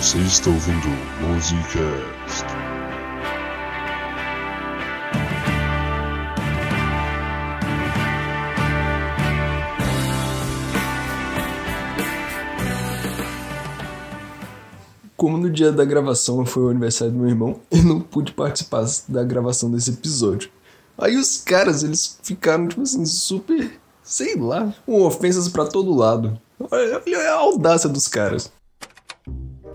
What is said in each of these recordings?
Você está ouvindo Musicast. Como no dia da gravação foi o aniversário do meu irmão, eu não pude participar da gravação desse episódio. Aí os caras, eles ficaram, tipo assim, super, sei lá, com ofensas pra todo lado. Olha a audácia dos caras.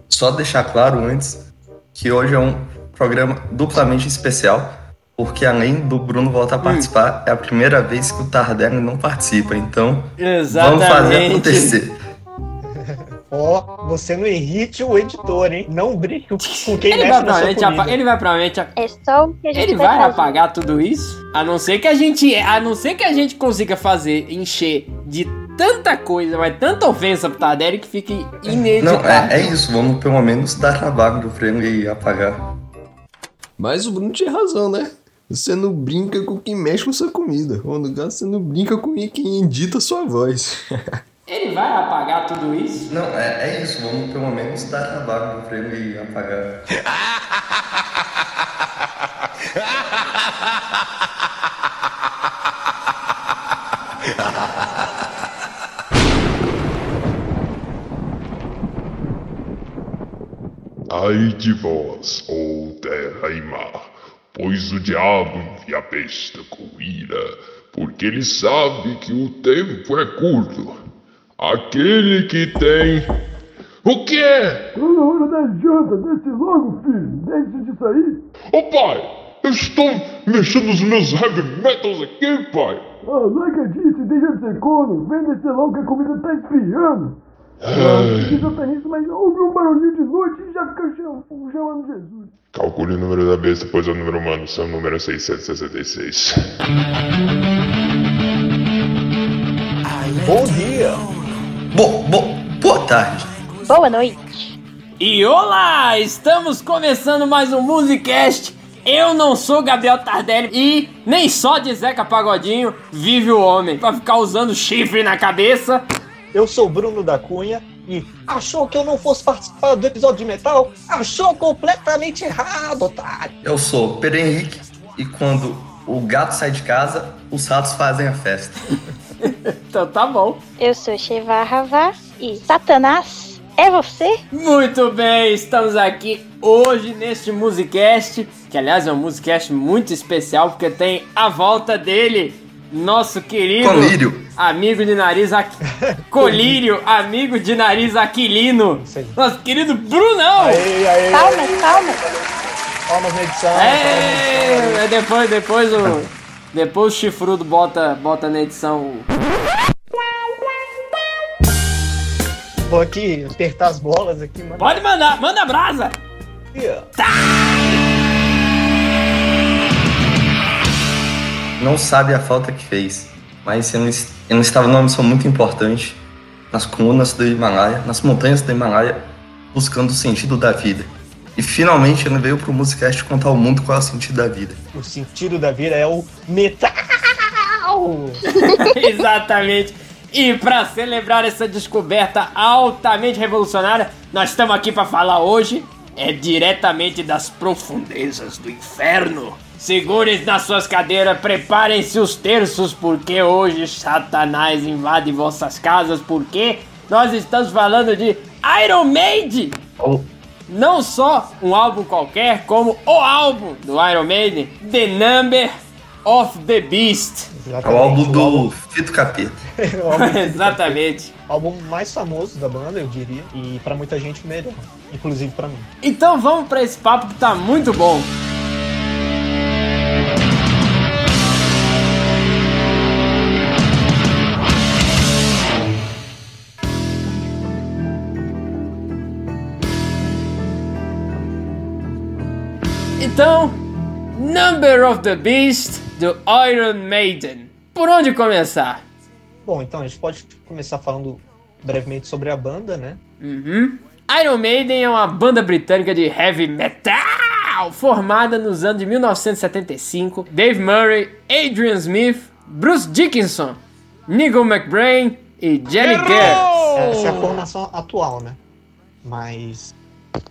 Só deixar claro antes que hoje é um programa duplamente especial, porque além do Bruno voltar a participar, é a primeira vez que o Tardelli não participa. Então, vamos fazer acontecer. Ó, você não irrite o editor, hein? Não brinque com quem Ele mexe vai, na sua apa- ele vai provavelmente. a- É só o que a gente Ele vai, vai fazer. apagar tudo isso? A não ser que a gente. A não ser que a gente consiga fazer, encher de tanta coisa, mas tanta ofensa pro Tardelli que fique Não, ineditável. é, é isso, vamos pelo menos dar trabalho pra ele apagar. Mas o Bruno tinha razão, né? Você não brinca com quem mexe com sua comida. Ou no caso, você não brinca com quem edita sua voz. Ele vai apagar tudo isso? Não, é, é isso, vamos pelo menos dar trabalho pra ele apagar. Ai de vós, ó terra e mar, pois o diabo envia a besta com ira, porque ele sabe que o tempo é curto. Aquele que tem. O que é? Tá na hora da janta, desce logo, filho. Deixa de sair. Ô pai, eu estou mexendo nos meus heavy metals aqui, pai. Ah, larga disso deixa de ser corno. Vem descer logo que a comida tá esfriando. Ai, Pensa nisso, mas ouve um barulhinho de noite e já fica cham- chamando Jesus. calcule o número da besta, pois é o número humano, são o número 666. Bom dia. Bo, bo, boa tarde. Boa noite. E olá! Estamos começando mais um Musicast. Eu não sou Gabriel Tardelli e nem só de Zeca Pagodinho vive o homem pra ficar usando chifre na cabeça. Eu sou Bruno da Cunha e achou que eu não fosse participar do episódio de metal? Achou completamente errado, otário. Eu sou Pedro Henrique e quando o gato sai de casa, os ratos fazem a festa. Então tá bom. Eu sou Sheva Ravá e Satanás é você? Muito bem, estamos aqui hoje neste Musicast, que aliás é um Musicast muito especial porque tem a volta dele, nosso querido Colírio. amigo de nariz aqui. Colírio, amigo de nariz aquilino, Sim. nosso querido Brunão. Aê, aê, Palmas, palmas. palmas na edição. palmas na edição. É, depois, depois o. Depois o chifrudo bota, bota na edição o. Vou aqui apertar as bolas aqui, mano. Pode mandar, manda brasa! Não sabe a falta que fez, mas eu não, es- eu não estava numa missão muito importante nas colunas do Himalaia, nas montanhas do Himalaia, buscando o sentido da vida. E finalmente ele veio pro Musicast contar ao mundo qual é o sentido da vida. O sentido da vida é o metal. Exatamente. E para celebrar essa descoberta altamente revolucionária, nós estamos aqui para falar hoje é diretamente das profundezas do inferno. Segurem nas suas cadeiras, preparem-se os terços, porque hoje Satanás invade vossas casas, porque nós estamos falando de Iron Maiden. Oh, Não só um álbum qualquer, como o álbum do Iron Maiden, The Number of the Beast. é o álbum do Fito Capeta. É o álbum- Exatamente. álbum mais famoso da banda, eu diria. E pra muita gente o melhor. Inclusive pra mim. Então vamos pra esse papo que tá muito bom. Então, Number of the Beast do Iron Maiden. Por onde começar? Bom, então a gente pode começar falando brevemente sobre a banda, né? Uhum. Iron Maiden é uma banda britânica de heavy metal formada nos anos de 1975. Dave Murray, Adrian Smith, Bruce Dickinson, Nigel McBrain e Jerry Garrett. Essa é a formação atual, né? Mas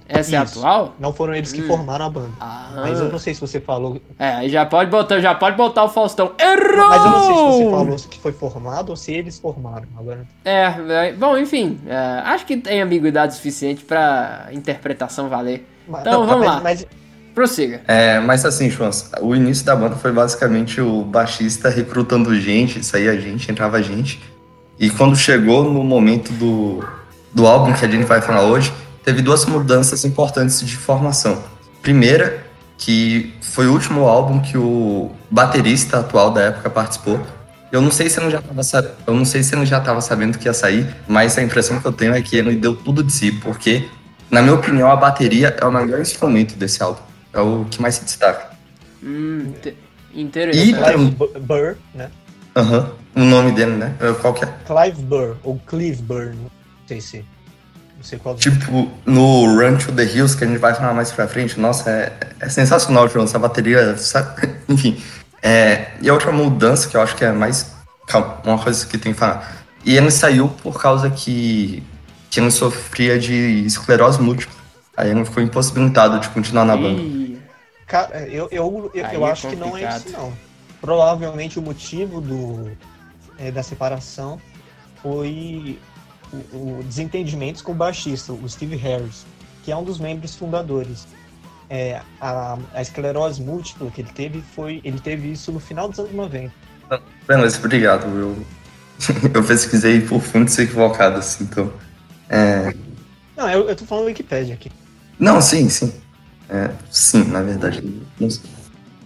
Essa é a Isso. atual? Não foram eles que Hum. formaram a banda. Ah. Mas eu não sei se você falou. É, aí já pode botar, já pode botar o Faustão. Errou! Mas eu não sei se você falou que foi formado ou se eles formaram. Agora. É, é, bom, enfim, é, acho que tem ambiguidade suficiente pra interpretação valer. Mas- Então, não, vamos mas- lá. Mas Prossiga. É, mas assim, Chance, o início da banda foi basicamente o baixista recrutando gente, saía gente, entrava gente. E quando chegou no momento do, do álbum que a gente vai falar hoje, teve duas mudanças importantes de formação. Primeira, que foi o último álbum que o baterista atual da época participou. Eu não sei se ele já estava eu não sei se ele já estava sabendo que ia sair, mas a impressão que eu tenho é que ele deu tudo de si, porque na minha opinião a bateria é o melhor instrumento desse álbum. É o que mais se destaca. Hum, te- E interessante. Clive Bu- Burr, né? Aham. O nome dele, né? É, Qual que é? Clive Burr, ou Clive Burr, não sei se. Não sei qual. Tipo, no Run to the Hills, que a gente vai falar mais pra frente, nossa, é, é sensacional, João, essa bateria, sabe? enfim. É, e a outra mudança que eu acho que é mais. Calma, uma coisa que tem que falar. E ele saiu por causa que, que ele sofria de esclerose múltipla. Aí ele ficou impossibilitado de continuar na banda. Cara, eu, eu, eu, eu é acho que não é isso, não. Provavelmente o motivo do, é, da separação foi o, o desentendimentos com o baixista, o Steve Harris, que é um dos membros fundadores. É, a, a esclerose múltipla que ele teve foi. Ele teve isso no final dos anos 90. Beleza, obrigado. Eu, eu pesquisei por fontes equivocadas, então. É, Não, eu, eu tô falando Wikipedia aqui. Não, sim, sim. É, sim, na verdade. Não.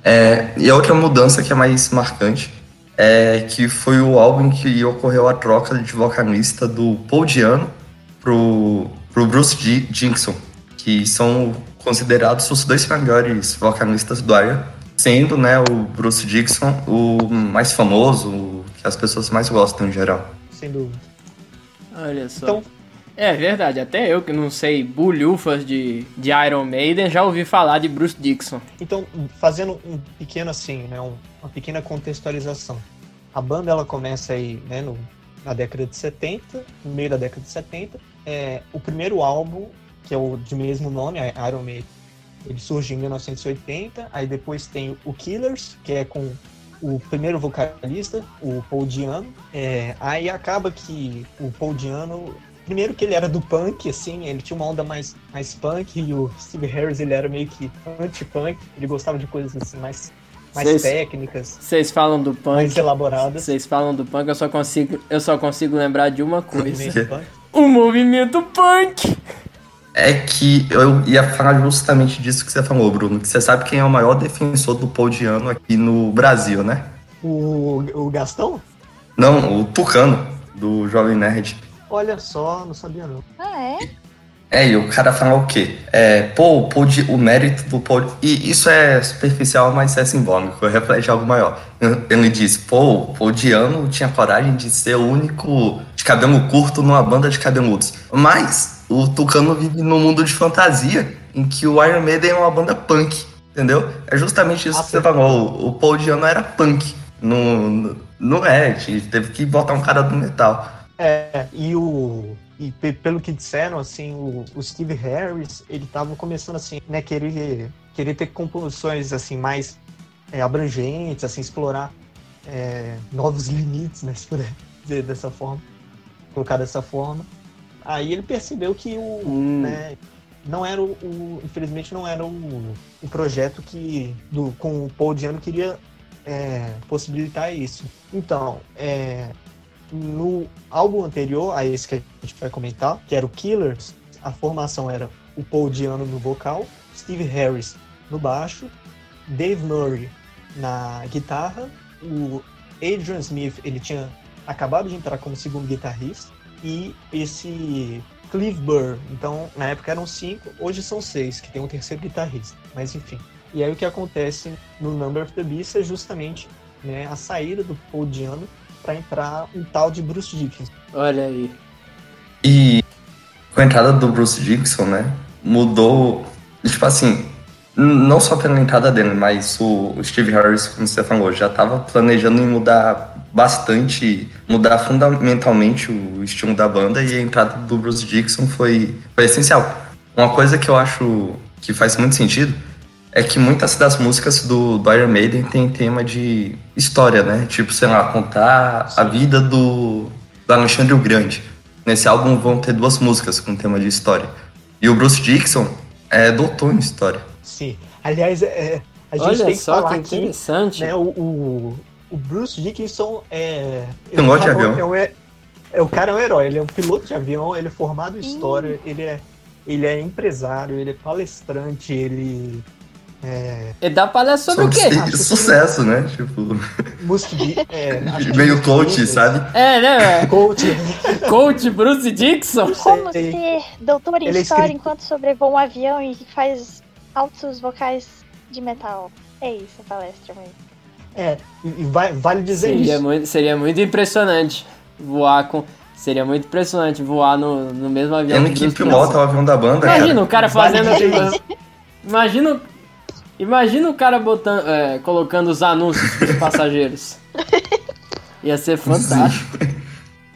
É, e a outra mudança que é mais marcante é que foi o álbum em que ocorreu a troca de vocalista do Paul Diano pro, pro Bruce Di- Dickinson, que são considerados os dois melhores vocalistas do Iron, sendo né, o Bruce Dickinson o mais famoso, o que as pessoas mais gostam em geral. Sem dúvida. olha só. Então, É verdade, até eu que não sei bulhufas de, de Iron Maiden já ouvi falar de Bruce Dixon. Então, fazendo um pequeno assim, né, um- uma pequena contextualização. A banda ela começa aí, né, no- na década de 70, no meio da década de 70. É, o primeiro álbum, que é o de mesmo nome, Iron Maiden, ele surge em 1980. Aí depois tem o Killers, que é com o primeiro vocalista, o Paul Diano. É, aí acaba que o Paul Diano Primeiro que ele era do punk, assim, ele tinha uma onda mais, mais punk, e o Steve Harris ele era meio que anti-punk, ele gostava de coisas assim mais, mais Vocês- técnicas, Vocês falam do mais punk, elaboradas. vocês falam do punk, eu só consigo, eu só consigo lembrar de uma coisa. O movimento punk! É que eu ia falar justamente disso que você falou, Bruno. Que você sabe quem é o maior defensor do Paul Diano aqui no Brasil, né? O, o Gastão? Não, o Tucano, do Jovem Nerd. Olha só, não sabia não. Ah, é? É, e o cara fala o quê? É, pô, o, Di- o mérito do Paul... E isso é superficial, mas é simbólico, reflete algo maior. Ele diz, pô, o Paul Diano tinha coragem de ser o único de cabelo curto numa banda de cabeludos. Mas o Tucano vive num mundo de fantasia, em que o Iron Maiden é uma banda punk, entendeu? É justamente isso Ah, que você sim. falou, o, o Paul Diano era punk. Não, não é, teve que botar um cara do metal. É, e o. E pe- pelo que disseram, assim, o, o Steve Harris, ele tava começando assim, né, querer, querer ter composições assim, mais é, abrangentes, assim, explorar é, novos limites, né, se puder dizer dessa forma, colocar dessa forma. Aí ele percebeu que o, Hum. né, não era o, o- infelizmente não era o, o projeto que do, com o Paul Diano queria é, possibilitar isso. Então, é, no álbum anterior a esse que a gente vai comentar, que era o Killers, a formação era o Paul Diano no vocal, Steve Harris no baixo, Dave Murray na guitarra, o Adrian Smith ele tinha acabado de entrar como segundo guitarrista e esse Clive Burr, então na época eram cinco, hoje são seis, que tem um terceiro guitarrista, mas enfim. E aí o que acontece no Number of the Beast é justamente né, a saída do Paul Diano para entrar um tal de Bruce Dickinson. Olha aí. E com a entrada do Bruce Dixon, né? Mudou. Tipo assim, não só pela entrada dele, mas o Steve Harris, como você falou, já estava planejando em mudar bastante, mudar fundamentalmente o estilo da banda e a entrada do Bruce Dixon foi, foi essencial. uma coisa que eu acho que faz muito sentido é que muitas das músicas do, do Iron Maiden tem tema de história, né? Tipo, sei lá, contar a vida do, do Alexandre o Grande. Nesse álbum vão ter duas músicas com tema de história. E o Bruce Dixon é doutor em história. Sim. Aliás, é, a gente Olha tem que só falar que aqui, interessante. né, o, o, o Bruce Dickinson é... Piloto de é, avião. É, um- é, é, o cara é um herói, ele é um piloto de avião, ele é formado em história, ele é, ele é empresário, ele é palestrante, ele é E dá palestra sobre o quê? Sobre sucesso, né? Tipo, músico de... É, meio coach, sabe? É, né? Coach. Coach Bruce Dixon. Como ser doutor em Ele é história escrito- enquanto sobrevoa um avião e faz altos vocais de metal. É isso a palestra mesmo. É, e vai, vale dizer Seria isso. muito, seria muito impressionante voar com. Seria muito impressionante voar no, no mesmo avião. Tendo que pilota o avião da banda, Imagina cara. o cara Vale fazendo. dizer isso. imagina, imagina o cara botando, é, colocando os anúncios pros passageiros. Ia ser fantástico.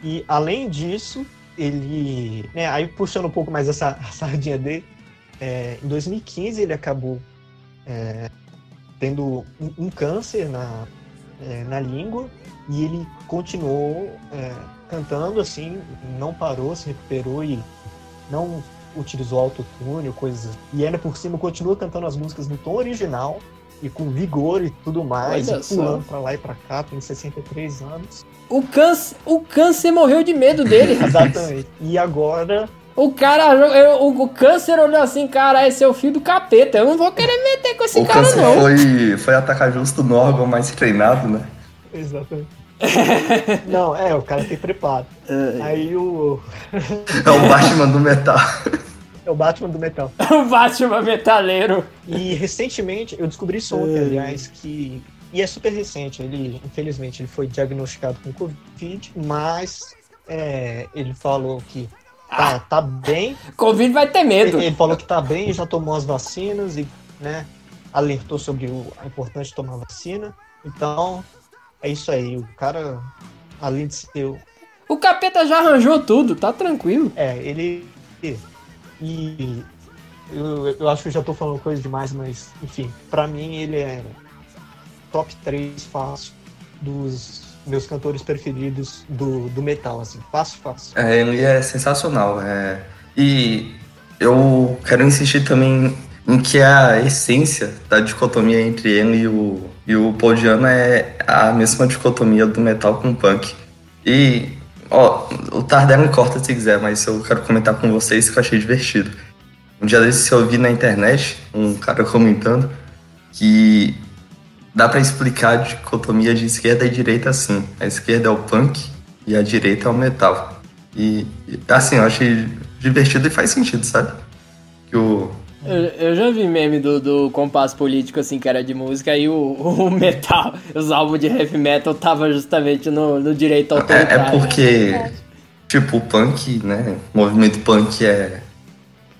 E além disso, ele. Né, aí puxando um pouco mais essa a sardinha dele, é, em 2015 ele acabou é, tendo um, um câncer na, é, na língua e ele continuou é, cantando assim, não parou, se recuperou e não utilizou autotune ou coisas. E ainda por cima continua cantando as músicas no tom original e com vigor e tudo mais, Olha e só. pulando pra lá e pra cá, tem 63 anos. O câncer, o câncer morreu de medo dele. Exatamente. E agora O cara, eu- o, o câncer olhou assim, cara, esse é o filho do capeta. Eu não vou querer meter com esse O cara, câncer não. foi, foi atacar justo no órgão mais treinado, né? Exatamente. Não, é, o cara tem preparo. Aí o. É o Batman do metal. É o Batman do metal. O Batman metaleiro. E recentemente, eu descobri isso ontem, aliás, que. E é super recente, ele, infelizmente, ele foi diagnosticado com Covid, mas é, ele falou que tá, tá bem. Covid vai ter medo. Ele, ele falou que tá bem, já tomou as vacinas e, né, alertou sobre o, a importância de tomar vacina. Então, é isso aí. O cara, além de ser o- O capeta já arranjou tudo, tá tranquilo. É, ele. E. Eu, eu acho que eu já tô falando coisa demais, mas, enfim, pra mim ele é top 3 fácil dos meus cantores preferidos do, do metal, assim. Fácil, fácil. É, ele é sensacional. É... E eu quero insistir também em que a essência da dicotomia entre ele e o, e o Paul Diano é a mesma dicotomia do metal com punk. E, ó, o Tardelli corta se quiser, mas eu quero comentar com vocês que eu achei divertido. Um dia desses eu vi na internet um cara comentando que dá pra explicar a dicotomia de esquerda e direita assim. A esquerda é o punk e a direita é o metal. E, assim, eu achei divertido e faz sentido, sabe? Que o. Eu, eu já vi meme do, do compasso político, assim, que era de música, e o, o metal, os álbuns de heavy metal tava justamente no, no direito É, autoritário. é porque, tipo, o punk, né? O movimento punk é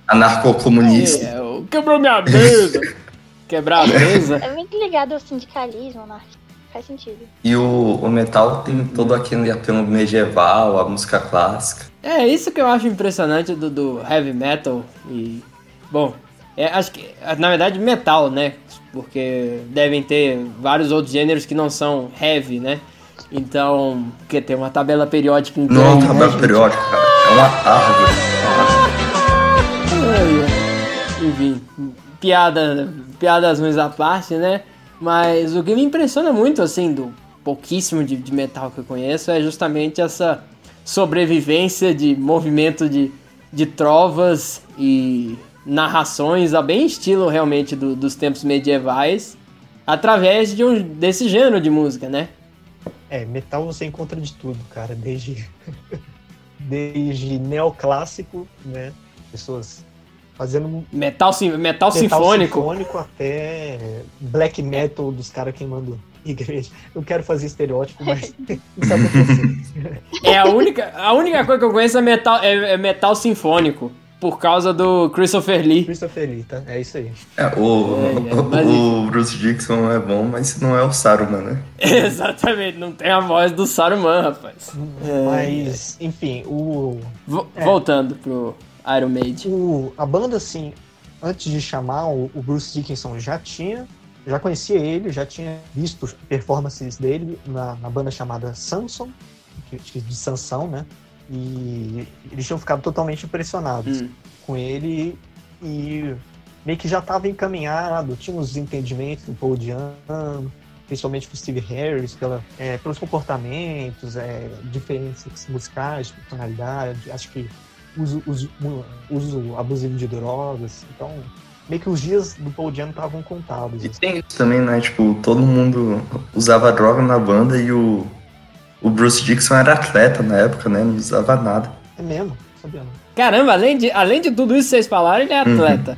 anarcocomunista. É, quebrou minha mesa. Quebrar a mesa. É muito ligado ao sindicalismo, anarquia. Faz sentido. E o, o metal tem todo aquele apelo medieval, a música clássica. É isso que eu acho impressionante do, do heavy metal e bom, é, acho que na verdade metal, né? Porque devem ter vários outros gêneros que não são heavy, né? Então, porque tem uma tabela periódica Não é um né, tabela gente? periódica, cara. É uma árvore. Enfim, piada, piadas ruins à parte, né? Mas o que me impressiona muito, assim, do pouquíssimo de, de metal que eu conheço é justamente essa sobrevivência de movimento de, de trovas e narrações, a bem estilo realmente do- dos tempos medievais, através de um, desse gênero de música, né? É, metal você encontra de tudo, cara. Desde. desde neoclássico, né? Pessoas fazendo Metal, sim- metal, metal sinfônico. sinfônico até black metal dos caras queimando igreja. Eu quero fazer estereótipo, mas isso aconteceu. É a única, a única coisa que eu conheço é metal, é, é metal sinfônico. Por causa do Christopher Lee. Christopher Lee, tá? É isso aí. É, o, É, é, mas o Bruce Dixon é bom, mas não é o Saruman, né? Exatamente, não tem a voz do Saruman, rapaz. Mas, enfim, o. Vo- É. Voltando pro. Iron Maiden. O, a banda, assim, antes de chamar o, o Bruce Dickinson, já tinha, já conhecia ele, já tinha visto performances dele na, na banda chamada Samson, que- de Sansão, né? E eles tinham ficado totalmente impressionados Hum. com ele e meio que já estava encaminhado, tinha uns entendimentos do Paul Diano, principalmente com o Steve Harris, pela, é, pelos comportamentos, é, diferenças musicais, personalidade, acho que uso, uso, uso abusivo de drogas, então meio que os dias do Paul Diano estavam contados. E assim. tem isso também, né? Tipo, todo mundo usava droga na banda e o, o Bruce Dixon era atleta na época, né? Não usava nada. É mesmo, sabia não. Caramba, além de, além de tudo isso que vocês falaram, ele é atleta.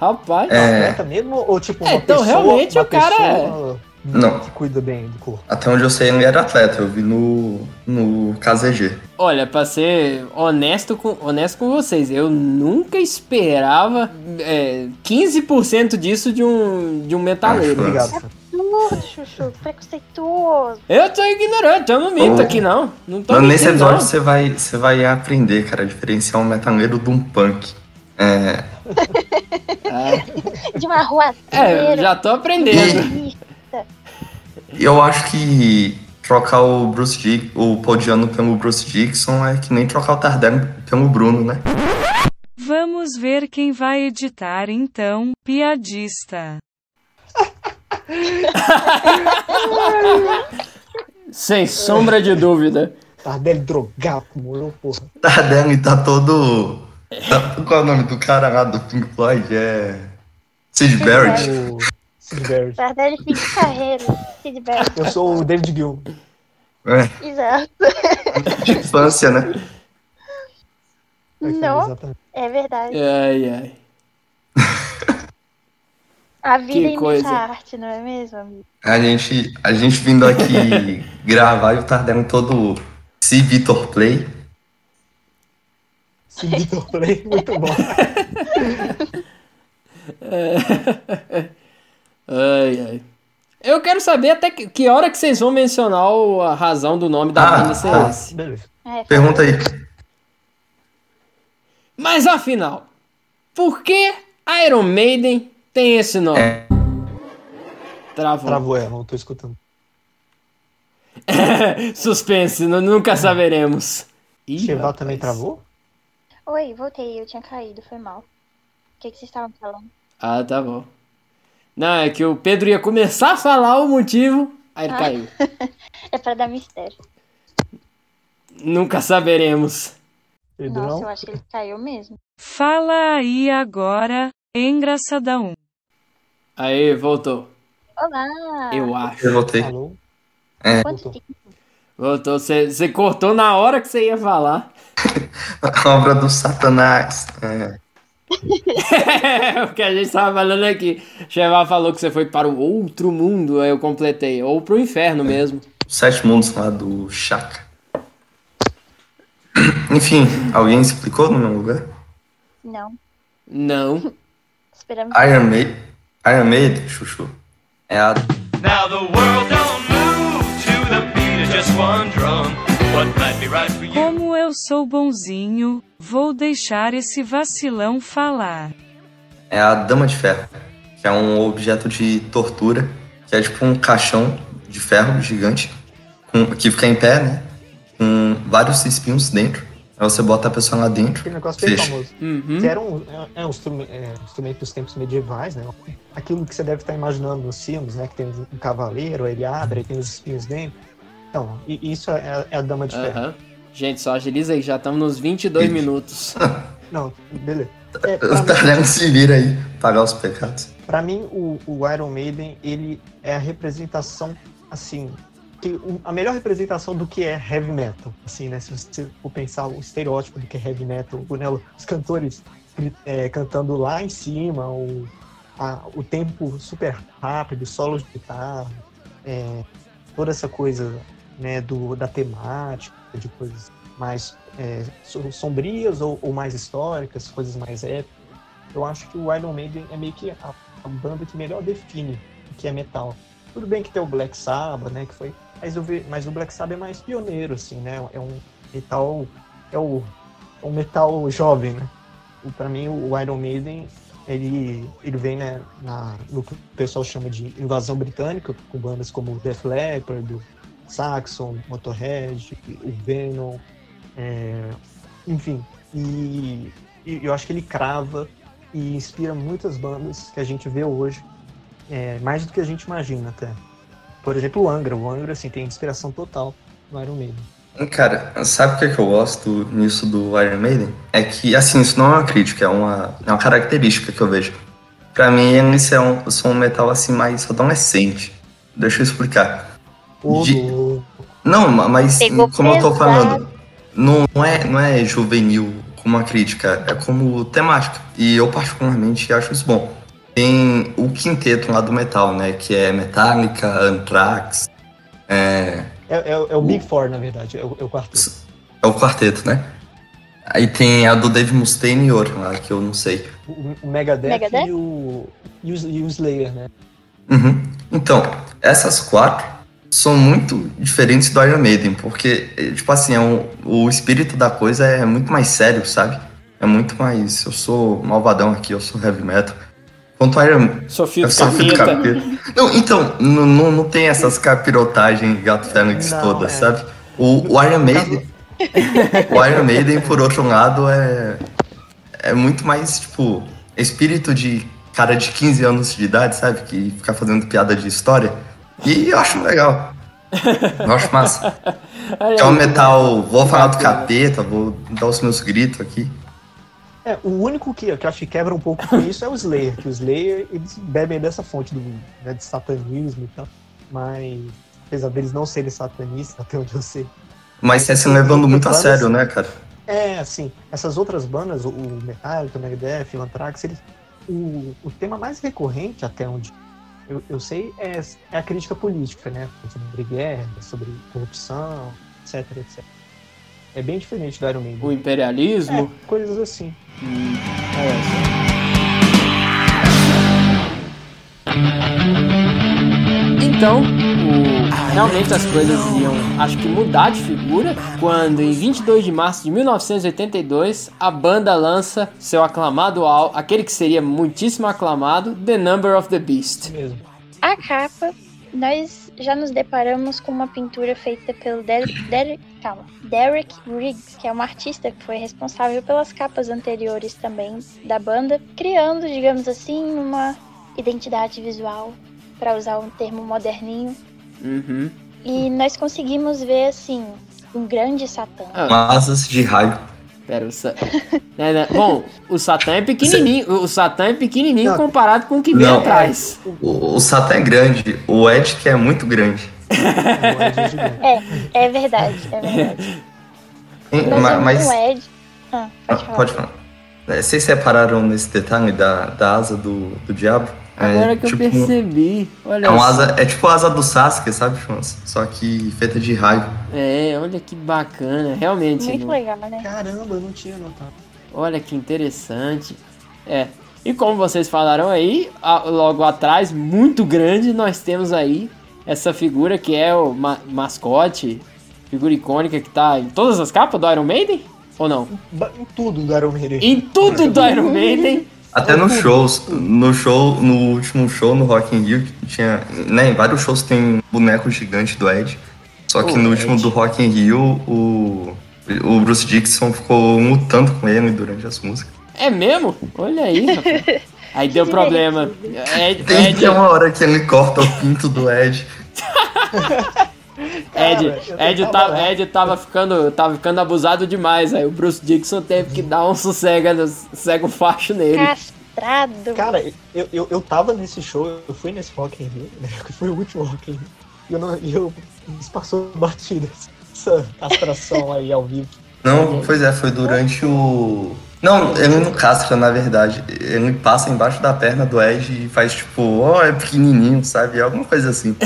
Rapaz. É. Atleta mesmo ou tipo É, uma então, pessoa, realmente, uma o cara é- pessoa Não. que cuida bem do corpo? Até onde eu sei, ele era atleta. Eu vi no, no KZG. Olha, pra ser honesto com, honesto com vocês, eu nunca esperava é, 15% disso de um, de um metaleiro. Ah, Obrigado. Absurdo, Chuchu. Preconceituoso. Eu tô ignorante, eu não minto Oh. aqui não. Não tô Mas nesse episódio você vai, você vai aprender, cara, a diferenciar um metaleiro de um punk. É, De uma rua É, eu já tô aprendendo. E eu acho que trocar o Bruce Dick, o Paul Diano pelo Bruce Dixon é que nem trocar o Tardelli pelo Bruno, né? Vamos ver quem vai editar então, piadista. Sem sombra de dúvida. Tardelli drogado, morou, porra. Tardelli tá todo. Tá, qual é o nome do cara lá do Pink Floyd? É. Sid Barrett. Sid Barrett. Tardelli fim de carreira. Sid Barrett. Eu sou o David Gilmour. É, Exato. de infância, né? Não, é verdade. Ai, ai. A vida Que imita coisa. a arte, não é mesmo, amigo? A gente, a gente vindo aqui gravar e o Tardelli todo. Se Vitor Play. Esse Vitor Play, muito bom. Ai, ai. Eu quero saber até que, que hora que vocês vão mencionar o- a razão do nome da Ah, banda ser ah. esse. Beleza. É, Pergunta aí. Mas afinal, por que Iron Maiden tem esse nome? É. Travou. Travou, é, não tô escutando. Suspense, nu- nunca saberemos. Ih, Cheval também travou? Oi, voltei, eu tinha caído, foi mal. O que, que vocês estavam falando? Ah, tá bom. Não, é que o Pedro ia começar a falar o motivo, aí ele Ah. caiu. É pra dar mistério. Nunca saberemos. Pedrão? Nossa, eu acho que ele caiu mesmo. Fala aí agora, engraçadão. Aí, voltou. Olá! Eu acho. Eu voltei. Falou? Quanto voltou. tempo? Voltou. Você você cortou na hora que você ia falar. A obra do Satanás. É. o que a gente tava falando aqui. Cheval falou que você foi para o outro mundo, aí eu completei. Ou pro inferno mesmo. Os Sete Mundos lá do Chaka. Enfim, alguém explicou no meu lugar? Não, Não. esperamos. Iron Maiden. Iron Maiden, Chuchu. É a Now the world don't move to the beat of just one drum. What might be right for you? Como eu sou bonzinho, vou deixar esse vacilão falar. é a Dama de Ferro, que é um objeto de tortura, que é tipo um caixão de ferro gigante, com- que fica em pé, né? Com vários espinhos dentro. Aí você bota a pessoa lá dentro, Aquele negócio bem fecha. famoso. Uhum. Que era um, é, é um instrumento, é, um instrumento dos tempos medievais, né? Aquilo que você deve estar imaginando nos filmes, né? Que tem um cavaleiro, ele abre, tem os espinhos dentro. Então, e- isso é, é a dama de ferro. Gente, só agiliza aí, já estamos nos 22 minutos. Não, beleza. É, O pra, mim, se vira aí, pagar os pecados. pra mim, o, o Iron Maiden, ele é a representação, assim, que, a melhor representação do que é heavy metal, assim, né? Se você for pensar o estereótipo do que é heavy metal, né? os cantores é, cantando lá em cima, o, a- o tempo super rápido, solos de guitarra, é, toda essa coisa né, do, da temática, de coisas mais é, so- sombrias ou, ou mais históricas, coisas mais épicas. Eu acho que o Iron Maiden é meio que a, a banda que melhor define o que é metal. Tudo bem que tem o Black Sabbath, né, que foi, mas, ve- mas o Black Sabbath é mais pioneiro, assim, né, é um metal, é o, é metal jovem, né, Pra mim, o Iron Maiden, ele, ele vem né, na, no que o pessoal chama de invasão britânica, com bandas como Def Leppard, o Saxon, Motorhead, o Venom, é, enfim. E, e eu acho que ele crava e inspira muitas bandas que a gente vê hoje, é, mais do que a gente imagina até. Por exemplo, o Angra. O Angra assim, tem inspiração total no Iron Maiden. Cara, sabe o que, é que eu gosto nisso do Iron Maiden? É que, assim, isso não é uma crítica, é uma, é uma característica que eu vejo. Pra mim, eles é um, são um metal, assim, mais adolescente. Deixa eu explicar. De-. Não, ma- mas Pegou como eu tô pesado. falando, não, não é, não é juvenil como uma crítica, é como temática. E eu particularmente acho isso bom. Tem o quinteto lá do metal, né? Que é Metallica, Anthrax, é, É, é- é o Big Four, na verdade, é o, é o quarteto. é o quarteto, né? Aí tem a do Dave Mustaine e outra lá, que eu não sei. O, o Megadeth, Megadeth? E, o, e, o, e o Slayer, né? Uhum. Então, essas quatro são muito diferentes do Iron Maiden, porque, eh, tipo assim, é um- o espírito da coisa é muito mais sério, sabe? É muito mais. Eu sou malvadão aqui, eu sou heavy metal. Quanto ao Iron eu de sou filho do capeta. capeta. Não, então, não, não, não tem essas capirotagens gato fênix Não, todas, é. sabe? O, o Iron Maiden. o Iron Maiden, por outro lado, é. É muito mais, tipo, espírito de cara de 15 anos de idade, sabe? Que fica fazendo piada de história. E eu acho legal. Eu acho massa. É um metal. Vou falar do capeta, vou dar os meus gritos aqui. É, o único que, que eu acho que quebra um pouco com isso é o Slayer, que o Slayer, eles bebem dessa fonte do, né, de satanismo e tal, mas apesar deles não serem satanistas, até onde eu sei. Mas você se levando muito a sério, né, cara? É, assim, essas outras bandas, o- o Metallica, o Megadeth, o Anthrax, eles, o, o tema mais recorrente, até onde eu, eu sei, é, é a crítica política, né? Sobre guerra, sobre corrupção, etc, etc. É bem diferente do Iron Maiden. O imperialismo. É, coisas assim. Então, o- realmente as coisas iam, acho que mudar de figura quando em 22 de março de 1982 a banda lança seu aclamado álbum, aquele que seria muitíssimo aclamado, The Number of the Beast. Mesmo. A capa, nós já nos deparamos com uma pintura feita pelo Derek, calma, Derek Riggs, que é um artista que foi responsável pelas capas anteriores também da banda, criando, digamos assim, uma identidade visual, para usar um termo moderninho. Uhum. E nós conseguimos ver, assim, um grande Satã. Ah, Asas de raio. pera, o Sa... né, né? Bom, o Satã é pequenininho, o Satã é pequenininho Não. comparado com o que vem atrás. O, o Satan é grande, o Ed que é muito grande. É. É, é verdade, é verdade. Hein, Mas, ma- é mas um Ed. Ah, Ah, pode falar. pode falar. É, Vocês separaram nesse detalhe da, da asa do, do diabo? É, Agora que tipo, eu percebi, olha É, só. asa, é tipo a asa do Sasuke, sabe, Chance? Só que feita de raio. É, olha que bacana, realmente. Muito não- legal, né? Caramba, eu não tinha notado. Olha que interessante. É. E como vocês falaram aí, a- logo atrás, muito grande, nós temos aí essa figura que é o ma- mascote, figura icônica que tá em todas as capas do Iron Maiden? Ou não? Em tudo do Iron Maiden. Em tudo do Iron Maiden. Até nos shows, no show, no último show no Rock in Rio, que tinha, né, em vários shows tem boneco gigante do Ed. Só que O no Ed. último do Rock in Rio, o, o Bruce Dixon ficou mutando com ele durante as músicas. É mesmo? Olha aí, rapaz. Aí deu problema. Ed, Tem Ed, uma hora que ele corta o pinto do Ed. Ed, eu Ed, tava lá. Ed tava ficando, tava ficando abusado demais. Aí o Bruce Dixon teve que dar um sossega, no- cego facho nele. Castrado. Cara, eu, eu, eu tava nesse show, eu fui nesse Rock in Rio, né? que foi o último Rock in Rio. E eu, não, eu passou batida essa castração aí ao vivo. Não, pois é, foi durante o. Não, ele não castra, na verdade. Ele passa embaixo da perna do Ed e faz tipo, ó, é pequenininho, sabe? Alguma coisa assim.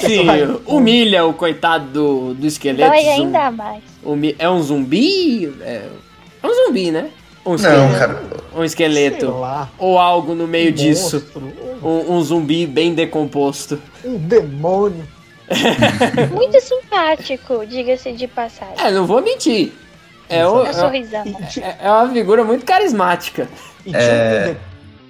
Sim, humilha o coitado do, do esqueleto. Dói ainda mais. humi- É um zumbi? É, é um zumbi, né? Um Não, esqueleto. cara. Um esqueleto. Sei lá, Ou algo no meio um disso. Um, um zumbi bem decomposto. Um demônio. Muito simpático, diga-se de passagem. É, não vou mentir. É, o- É. E ti- é, é uma figura muito carismática. E tinha É. um de-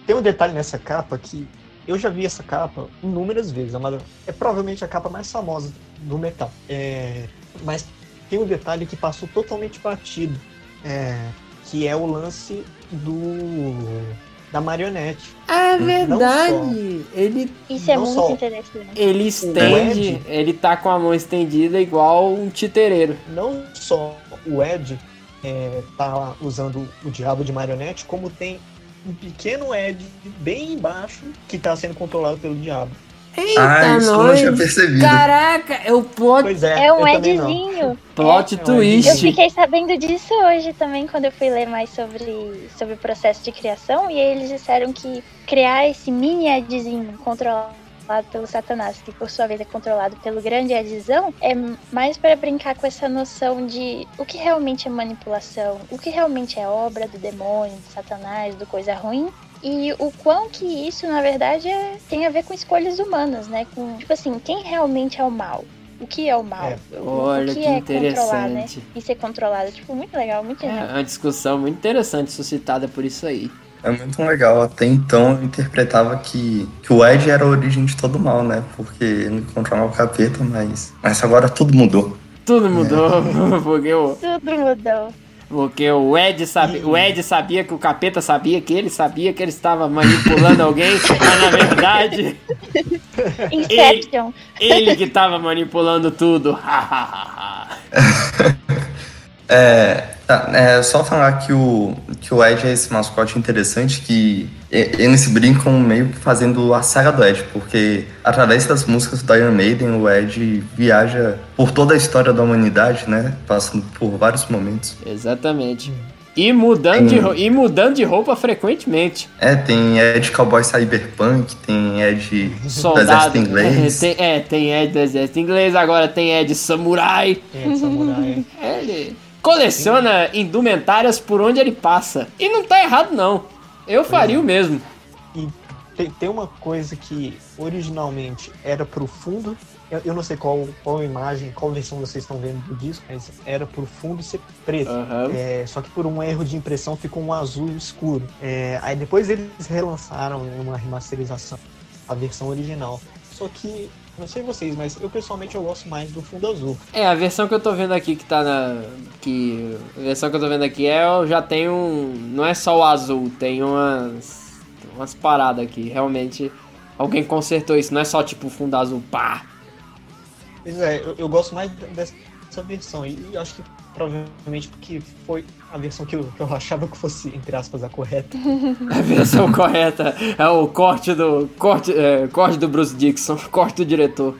tem um detalhe nessa capa que eu já vi essa capa inúmeras vezes. É, uma- é provavelmente a capa mais famosa do metal. É, mas tem um detalhe que passou totalmente batido, é, que é o lance do da marionete. É Não verdade. Ele, Isso é muito só- interessante. ele estende, Ed? ele tá com a mão estendida igual um titereiro. Não só o Ed é, tá usando o diabo de marionete, como tem um pequeno Ed bem embaixo que tá sendo controlado pelo diabo. Eita, Ah, isso eu não nós! tinha percebido. Caraca, é o plot, Pois é, É um. Edzinho. plot é um twist. Eu fiquei sabendo disso hoje também, quando eu fui ler mais sobre, sobre o processo de criação, e eles disseram que criar esse mini Edzinho controlado pelo Satanás, que por sua vez é controlado pelo grande Edzão, é mais para brincar com essa noção de o que realmente é manipulação, o que realmente é obra do demônio, do Satanás, do coisa ruim, e o quão que isso, na verdade, é- tem a ver com escolhas humanas, né? Com, tipo assim, quem realmente é o mal? O que é o mal? É. Olha o que que, é controlar, né? E ser controlado. Tipo, muito legal, muito É genial. uma discussão muito interessante suscitada por isso aí. É muito legal. Até então eu interpretava que, que o Ed era a origem de todo mal, né? Porque ele controlava o capeta, mas, mas agora tudo mudou. Tudo mudou, porque, o, Tudo mudou. porque o, Ed sabe, o Ed sabia que o capeta sabia que ele sabia que ele estava manipulando alguém, mas na verdade, Inception. ele que estava manipulando tudo. É, tá, é só falar que o, que o Ed é esse mascote interessante que eles brincam meio que fazendo a saga do Ed, porque através das músicas do Iron Maiden, o Ed viaja por toda a história da humanidade, né? Passando por vários momentos. Exatamente. E mudando, de, Hum. ro- e mudando de roupa frequentemente. É, tem Ed Cowboy Cyberpunk, tem Ed do Soldado. Exército Inglês. tem, é, tem Ed do Exército Inglês, agora tem Ed Samurai. É, samurai. É, Ele coleciona indumentárias por onde ele passa. E não tá errado, não. Eu faria o mesmo. E tem, tem uma coisa que originalmente era pro fundo. Eu, eu não sei qual, qual imagem, qual versão vocês estão vendo do disco, mas era pro fundo ser preto. Aham. É, só que por um erro de impressão ficou um azul escuro. É, aí depois eles relançaram uma remasterização, a versão original. Só que, não sei vocês, mas eu pessoalmente eu gosto mais do fundo azul. É, a versão que eu tô vendo aqui que tá na. Que. A versão que eu tô vendo aqui é. Já tem um. Não é só o azul, tem umas. Umas paradas aqui. Realmente. Alguém consertou isso. Não é só tipo fundo azul, pá. Pois é, eu, eu gosto mais dessa versão. E, e acho que provavelmente porque foi a versão que eu, que eu achava que fosse, entre aspas, a correta. A versão correta é o corte do. Corte, é, corte do Bruce Dixon, corte do diretor.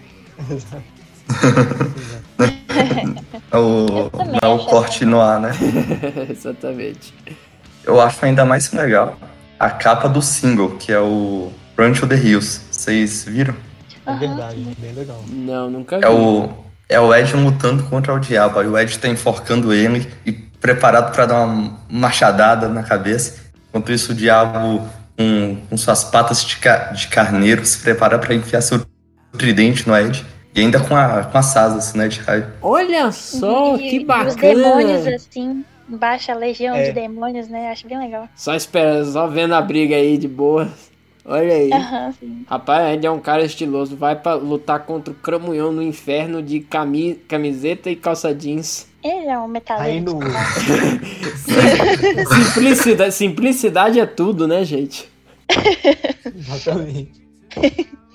É o, não é o corte no ar, né? Exatamente. Eu acho ainda mais legal a capa do single, que é o Run to the Hills. Vocês viram? É verdade, é bem legal. Não, nunca vi. É o, é o Ed lutando contra o diabo. Aí o Ed tá enforcando ele e preparado pra dar uma machadada na cabeça. Enquanto isso, o diabo, com, com suas patas de, ca- de carneiro, se prepara pra enfiar seu tridente no Ed. E ainda com, a, com as asas, né, de raio. Olha só, E- que bacana. Os demônios, assim, baixa a legião É. de demônios, né? Acho bem legal. Só espera, só vendo a briga aí de boa. Olha aí. Sim. Rapaz, Ed é um cara estiloso. Vai pra lutar contra o Cramunhão no inferno de cami camiseta e calça jeans. Ele é um no, Simplicidade, simplicidade é tudo, né, gente? exatamente.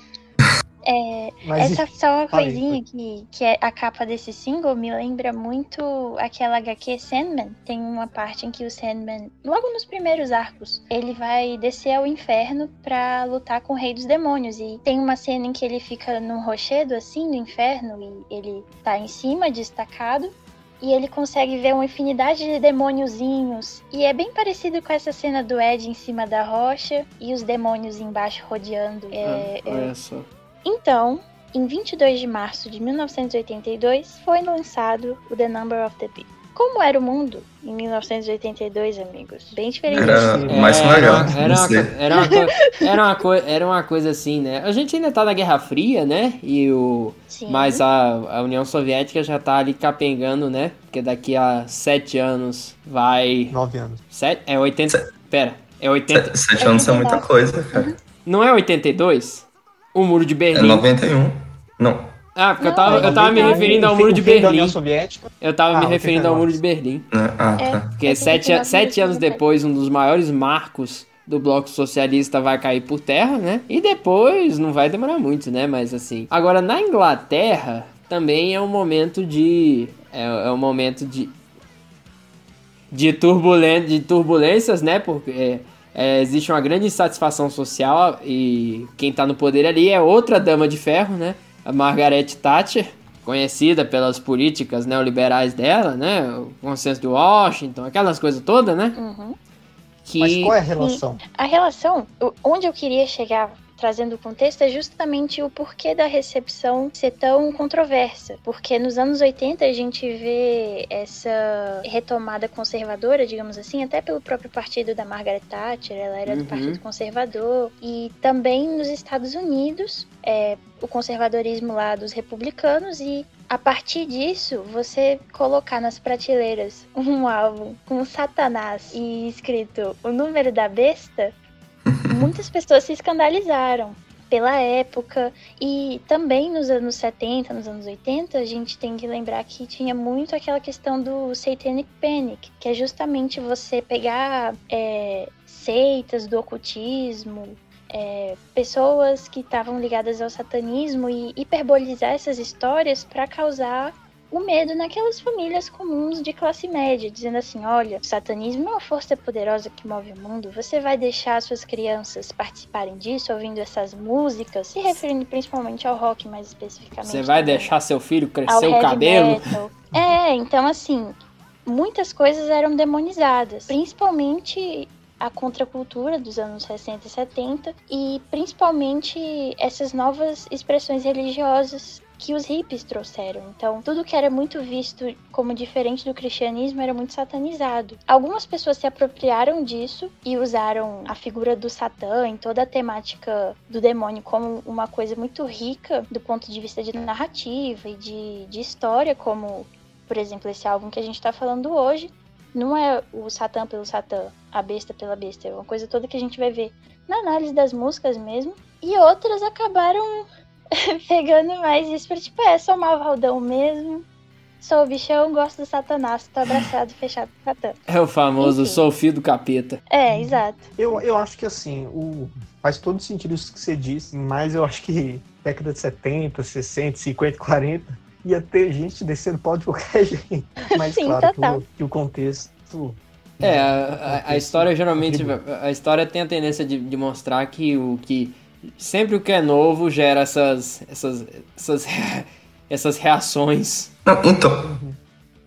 É, Mas essa só uma coisinha que, que é a capa desse single me lembra muito aquela HQ Sandman. Tem uma parte em que o Sandman, logo nos primeiros arcos, ele vai descer ao inferno pra lutar com o Rei dos Demônios. E tem uma cena em que ele fica num rochedo assim no inferno e ele tá em cima, destacado. E ele consegue ver uma infinidade de demôniozinhos. E é bem parecido com essa cena do Ed em cima da rocha e os demônios embaixo rodeando. É, Ah, é, olha só. Então, em 22 de março de 1982, foi lançado o The Number of the Beast. Como era o mundo em 1982, amigos? Bem diferente. Era mais É, legal. Era, era, uma, era, uma, co- era, uma coi- era uma coisa assim, né? A gente ainda tá na Guerra Fria, né? E o, Sim. mas a, a União Soviética já tá ali capengando, né? Porque daqui a sete anos vai. Nove anos. Sete, é 80. Pera, é 80. Sete, sete anos é muita coisa, cara. Não é 82? O Muro de É Berlim. 91. Não. Ah, porque eu Não, tava, é eu tava me 91, referindo ao Muro de Berlim. Eu tava Ah, me referindo ao 89. Muro de Berlim. né? Ah, É. tá. Porque É sete, 89 sete anos depois. depois, um dos maiores marcos do Bloco Socialista vai cair por terra, né? E depois não vai demorar muito, né? Mas assim. Agora, na Inglaterra, também é um momento de. É, é um momento de. De, turbulen, de turbulências, né? Porque é, é, existe uma grande insatisfação social e quem tá no poder ali é outra dama de ferro, né? A Margaret Thatcher, conhecida pelas políticas neoliberais dela, né? O consenso de Washington, aquelas coisas todas, né? Uhum. Que Mas qual é a relação? A relação, onde eu queria chegar trazendo o contexto é justamente o porquê da recepção ser tão controversa. Porque nos anos 80 a gente vê essa retomada conservadora, digamos assim, até pelo próprio partido da Margaret Thatcher, ela era do Uhum. Partido Conservador. E também nos Estados Unidos, é, o conservadorismo lá dos republicanos e a partir disso, você colocar nas prateleiras um álbum com Satanás e escrito o número da besta, muitas pessoas se escandalizaram pela época. E também nos anos 70, nos anos 80, a gente tem que lembrar que tinha muito aquela questão do Satanic Panic, que é justamente você pegar é, seitas do ocultismo, é, pessoas que estavam ligadas ao satanismo e hiperbolizar essas histórias para causar o medo naquelas famílias comuns de classe média, dizendo assim: olha, o satanismo é uma força poderosa que move o mundo, você vai deixar suas crianças participarem disso, ouvindo essas músicas, se referindo principalmente ao rock mais especificamente. você vai também deixar seu filho crescer o cabelo. metal. É, então assim, muitas coisas eram demonizadas, principalmente a contracultura dos anos 60 e 70 e principalmente essas novas expressões religiosas que os hippies trouxeram. Então, tudo que era muito visto como diferente do cristianismo era muito satanizado. Algumas pessoas se apropriaram disso e usaram a figura do Satã em toda a temática do demônio como uma coisa muito rica do ponto de vista de narrativa e de, de história, como, por exemplo, esse álbum que a gente está falando hoje. Não é o Satã pelo Satã, a besta pela besta, é uma coisa toda que a gente vai ver na análise das músicas mesmo. E outras acabaram pegando mais isso pra tipo, é, sou malvadão mesmo. Sou o bichão, gosto do satanás, tô abraçado, fechado com satã. É o famoso Enfim. sou o filho do capeta. É, exato. Eu, eu acho que assim, o, faz todo sentido isso que você disse, mas eu acho que década de 70, 60, 50, 40, ia ter gente descendo pau de qualquer jeito. Mas Sim, claro que total. o, que o contexto. É, a, a- a história geralmente. A história tem a tendência de, de mostrar que o que. Sempre o que é novo gera essas. essas. essas, essas reações. Não, então,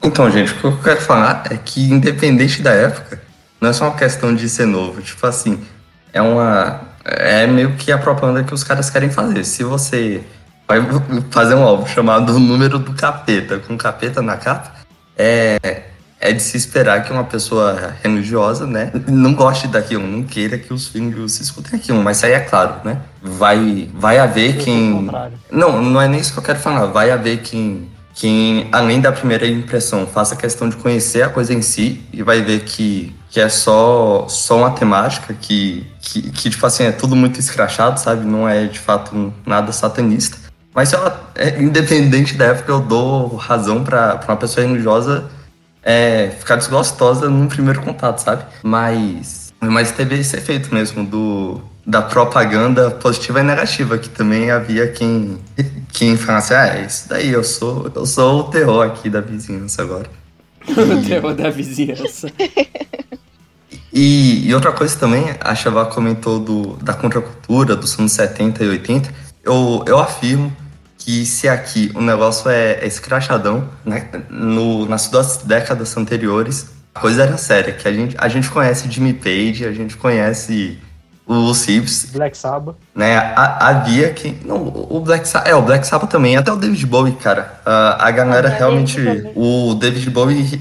então, gente, o que eu quero falar é que, independente da época, não é só uma questão de ser novo. Tipo assim, é uma. É meio que a propaganda que os caras querem fazer. Se você vai fazer um álbum chamado Número do Capeta, com capeta na capa, é, é de se esperar que uma pessoa religiosa, né, não goste daquilo, não queira que os filhos escutem aquilo. Mas isso aí é claro, né? Vai, vai haver quem. Não, não é nem isso que eu quero falar. Vai haver quem, quem, além da primeira impressão, faça questão de conhecer a coisa em si e vai ver que, que é só, só uma temática que, que, que, tipo assim, é tudo muito escrachado, sabe? Não é, de fato, nada satanista. Mas, lá, é, independente da época, eu dou razão pra uma pessoa religiosa é, ficar desgostosa num primeiro contato, sabe? Mas, mas teve esse efeito mesmo do, da propaganda positiva e negativa, que também havia quem, quem falasse, ah, isso daí, eu sou, eu sou o terror aqui da vizinhança agora. O terror da vizinhança. E, e outra coisa também, a Chava comentou do, da contracultura dos anos 70 e 80. Eu, eu afirmo que se aqui o negócio é, é escrachadão, né? No, nas duas décadas anteriores, a coisa era séria, que a gente, a gente conhece Jimmy Page, a gente conhece os Hips, Black Sabbath. né? A- havia que. Não, o Black Sabbath. É, o Black Sabbath também, até o David Bowie, cara. A, a galera Ah, realmente. David O David Bowie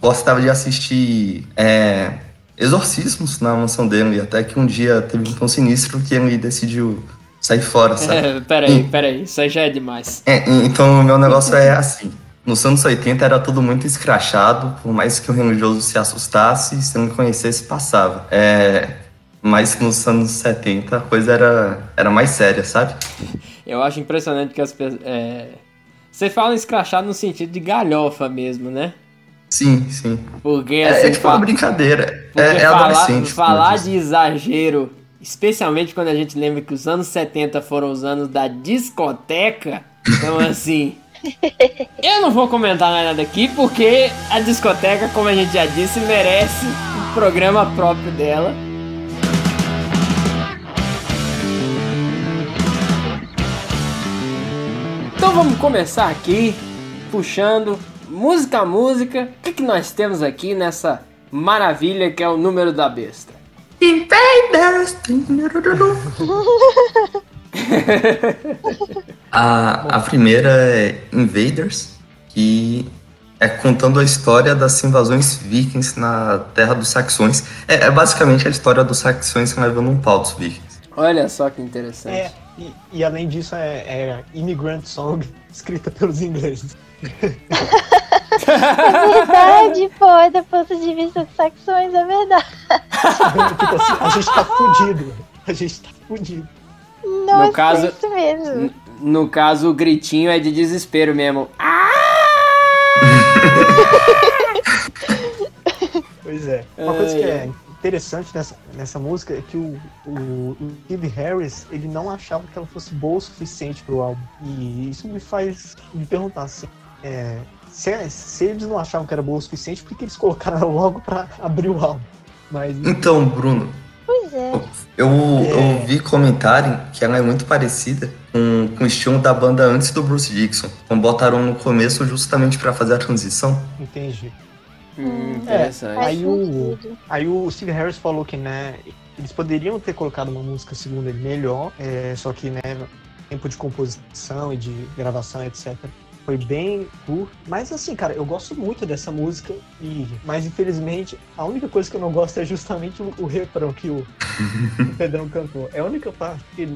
gostava de assistir é, exorcismos na mansão dele, até que um dia teve um tão sinistro que ele decidiu sair fora, sabe? É, peraí, peraí, isso aí já é demais. É, então o meu negócio é assim. Nos anos 80 era tudo muito escrachado, por mais que o religioso se assustasse, se não conhecesse, passava. É, mas que nos anos 70 a coisa era, era mais séria, sabe? Eu acho impressionante que as pessoas. É... Você fala escrachado no sentido de galhofa mesmo, né? Sim, sim. Porque É, assim. é tipo uma brincadeira. É, é falar, adolescente. falar de exagero, especialmente quando a gente lembra que os anos 70 foram os anos da discoteca, então assim. Eu não vou comentar mais nada aqui porque a discoteca, como a gente já disse, merece um programa próprio dela. Então vamos começar aqui, puxando música a música. O que, que nós temos aqui nessa maravilha que é o número da besta? A, a primeira é Invaders, que é contando a história das invasões vikings na terra dos saxões. É, é basicamente a história dos saxões levando um pau dos vikings. Olha só que interessante. É, e, e além disso é, é Immigrant Song escrita pelos ingleses. Verdade, pô, é do ponto de vista de saxões, é verdade. tipo assim, a gente tá fudido. A gente tá fudido. Nossa, caso- isso mesmo. No caso, o gritinho é de desespero mesmo. Ah! Pois é. Uma coisa que é interessante nessa, nessa música é que o, o, o Steve Harris, ele não achava que ela fosse boa o suficiente pro álbum. E isso me faz me perguntar assim, é, se, se eles não achavam que era boa o suficiente, por que eles colocaram ela logo pra abrir o álbum? Mas Então, Bruno, Pois é. eu, eu vi comentarem que ela é muito parecida com, com o estilo da banda antes do Bruce Dixon. Então botaram no começo justamente pra fazer a transição. entendi. Hum, É, interessante. Faz Aí o-. Aí o Steve Harris falou que, né, eles poderiam ter colocado uma música, segundo ele, melhor, é, só que, né, tempo de composição e de gravação, etc. Foi bem curto. Mas assim, cara, eu gosto muito dessa música. E, mas infelizmente, a única coisa que eu não gosto é justamente o, o refrão que o, o Pedrão cantou. É a única parte que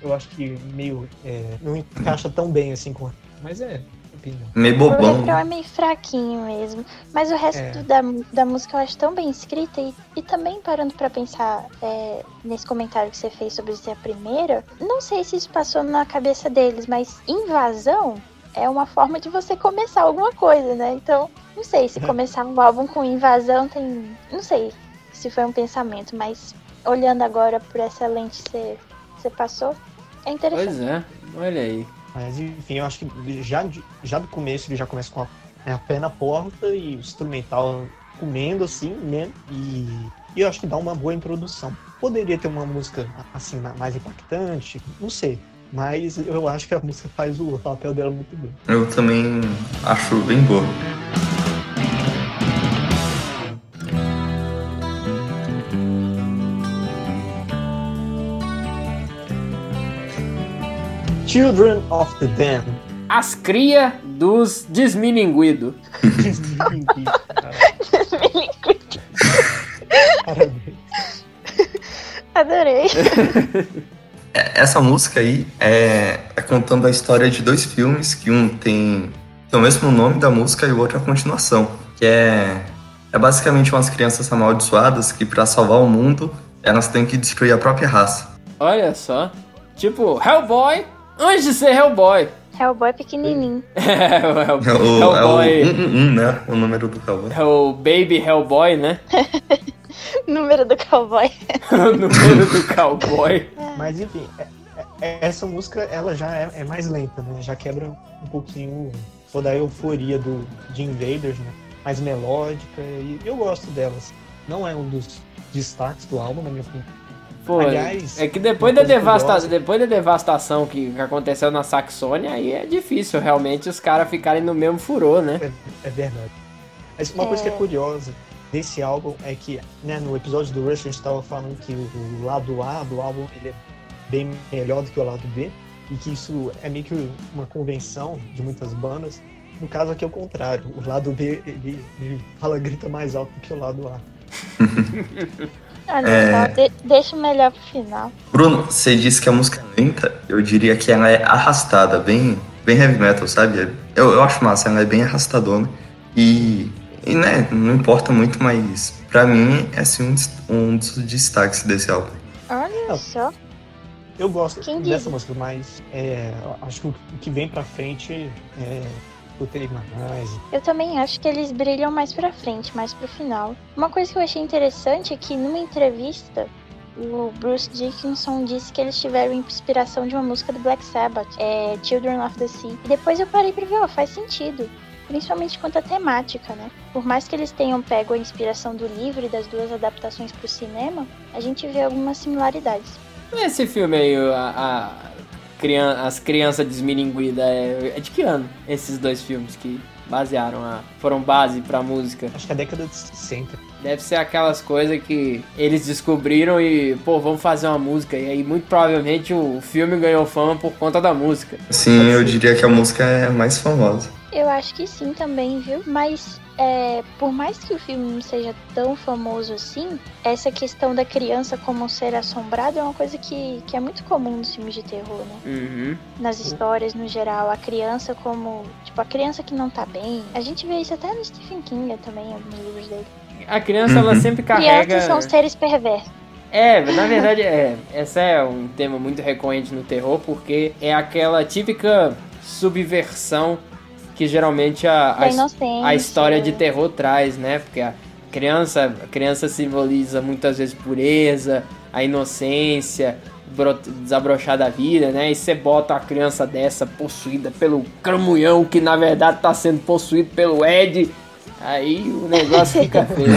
eu acho que meio é, não encaixa tão bem assim com. Mas é, opinião. Meio O bobão. refrão né? é meio fraquinho mesmo. Mas o resto É. da, da música eu acho tão bem escrita. E, e também parando pra pensar é, nesse comentário que você fez sobre ser a primeira, não sei se isso passou na cabeça deles, mas invasão é uma forma de você começar alguma coisa, né? Então, não sei se começar um álbum com invasão tem. Não sei se foi um pensamento, mas olhando agora por essa lente que você, passou, é interessante. Pois é, olha aí. Mas enfim, eu acho que já, já do começo ele já começa com a, né, a pé na porta e o instrumental comendo assim, né? E, e eu acho que dá uma boa introdução. Poderia ter uma música assim ma- mais impactante, não sei. Mas eu acho que a música faz o papel dela muito bem. Eu também acho bem boa. Children of the Dam. As cria dos desmilinguidos. Parabéns. Adorei. É, Essa música aí é, é contando a história de dois filmes, que um tem, tem o mesmo nome da música e o outro é a continuação. Que é, é basicamente umas crianças amaldiçoadas que pra salvar o mundo, elas têm que destruir a própria raça. Olha só. Tipo, Hellboy, antes de ser Hellboy. Hellboy pequenininho. É, o Hell- É o, é o Hellboy. 111, né? O número do Hellboy. É o Baby Hellboy, né? Número do cowboy. número do cowboy. Mas enfim, é- é- essa música ela já é, é mais lenta, né? Já quebra um pouquinho toda a euforia do, de Invaders, né? Mais melódica e eu gosto delas. Não é um dos destaques do álbum, na minha opinião. Pô, Aliás, é que depois da, coisa devasta... curiosa- depois da devastação que aconteceu na Saxônia, aí é difícil realmente os caras ficarem no mesmo furor, né? É, é verdade. Mas uma coisa que é curiosa desse álbum é que, né, no episódio do Rush a gente tava falando que o, lado A do álbum ele é bem melhor do que o lado B e que isso é meio que uma convenção de muitas bandas No caso aqui é o contrário. O lado B, ele, ele fala, grita mais alto do que o lado A. Olha É. de- deixa o melhor pro final. Bruno, você disse que a música é lenta, eu diria que ela é arrastada, bem, bem heavy metal, sabe? Eu, eu acho massa, ela é bem arrastadona. E, e né, não importa muito, mas pra mim é assim, um, um dos destaques desse álbum. Olha só. Eu gosto Quem dessa diria? música, mas é, acho que o que vem pra frente é escutei mais. Eu também acho que eles brilham mais pra frente, mais pro final. Uma coisa que eu achei interessante é que numa entrevista, o Bruce Dickinson disse que eles tiveram inspiração de uma música do Black Sabbath, é Children of the Sea. E depois eu parei pra ver, ó, faz sentido. Principalmente quanto à temática, né? Por mais que eles tenham pego a inspiração do livro e das duas adaptações pro cinema, a gente vê algumas similaridades. Esse filme aí, a, a crian- as crianças desmilinguidas, é, é de que ano? Esses dois filmes que basearam a. foram base pra música. Acho que é a década de 60. Deve ser aquelas coisas que eles descobriram e, pô, vamos fazer uma música. E aí, muito provavelmente, o filme ganhou fama por conta da música. Sim, eu diria que a música é a mais famosa. Eu acho que sim também, viu? Mas é, por mais que o filme não seja tão famoso assim, essa questão da criança como um ser assombrado é uma coisa que, que é muito comum nos filmes de terror, né? Uhum. Nas histórias no geral, a criança como. Tipo, a criança que não tá bem. A gente vê isso até no Stephen King também, em alguns livros dele. A criança, ela Uhum. sempre carrega. Crianças são seres perversos. É, na verdade, é. Essa é um tema muito recorrente no terror, porque é aquela típica subversão que geralmente a, a, a história de terror traz, né? Porque a criança, a criança simboliza muitas vezes pureza, a inocência, bro- desabrochar da vida, né? E você bota a criança dessa possuída pelo cramunhão, que na verdade tá sendo possuído pelo Ed. Aí o negócio fica feio.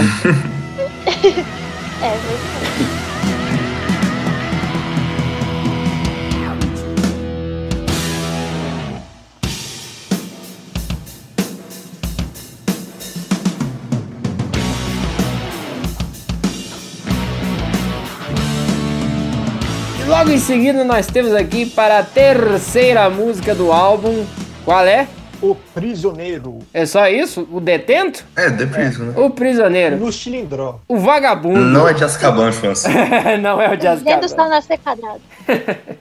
É, logo em seguida nós temos aqui para a terceira música do álbum. Qual é? O Prisioneiro. É só isso? O detento? É, deprisa, né? O prisioneiro? No Chilindró. O vagabundo? Não é de Azkaban, fãs. não é o de Dentro do Azkaban. sol nascer quadrado.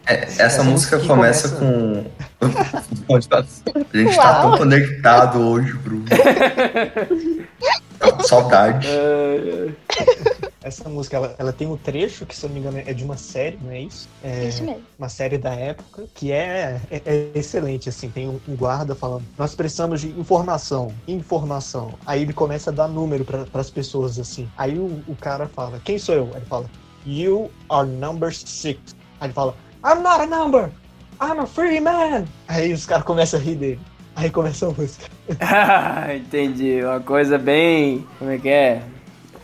É, essa música que começa, começa- com. A gente tá tão conectado hoje, Bruno. Saudade. Essa música, ela, ela tem um trecho que, se eu não me engano, é de uma série, não é isso? É Isso mesmo. uma série da época, que é, é- é excelente, assim. Tem um, um guarda falando, nós precisamos de informação, informação. Aí ele começa a dar número para as pessoas, assim. Aí o, o cara fala, quem sou eu? Aí ele fala, you are number six. Aí ele fala, I'm not a number, I'm a free man. Aí os caras começam a rir dele. Aí começa a música. Ah, Entendi. Uma coisa bem. Como é que é?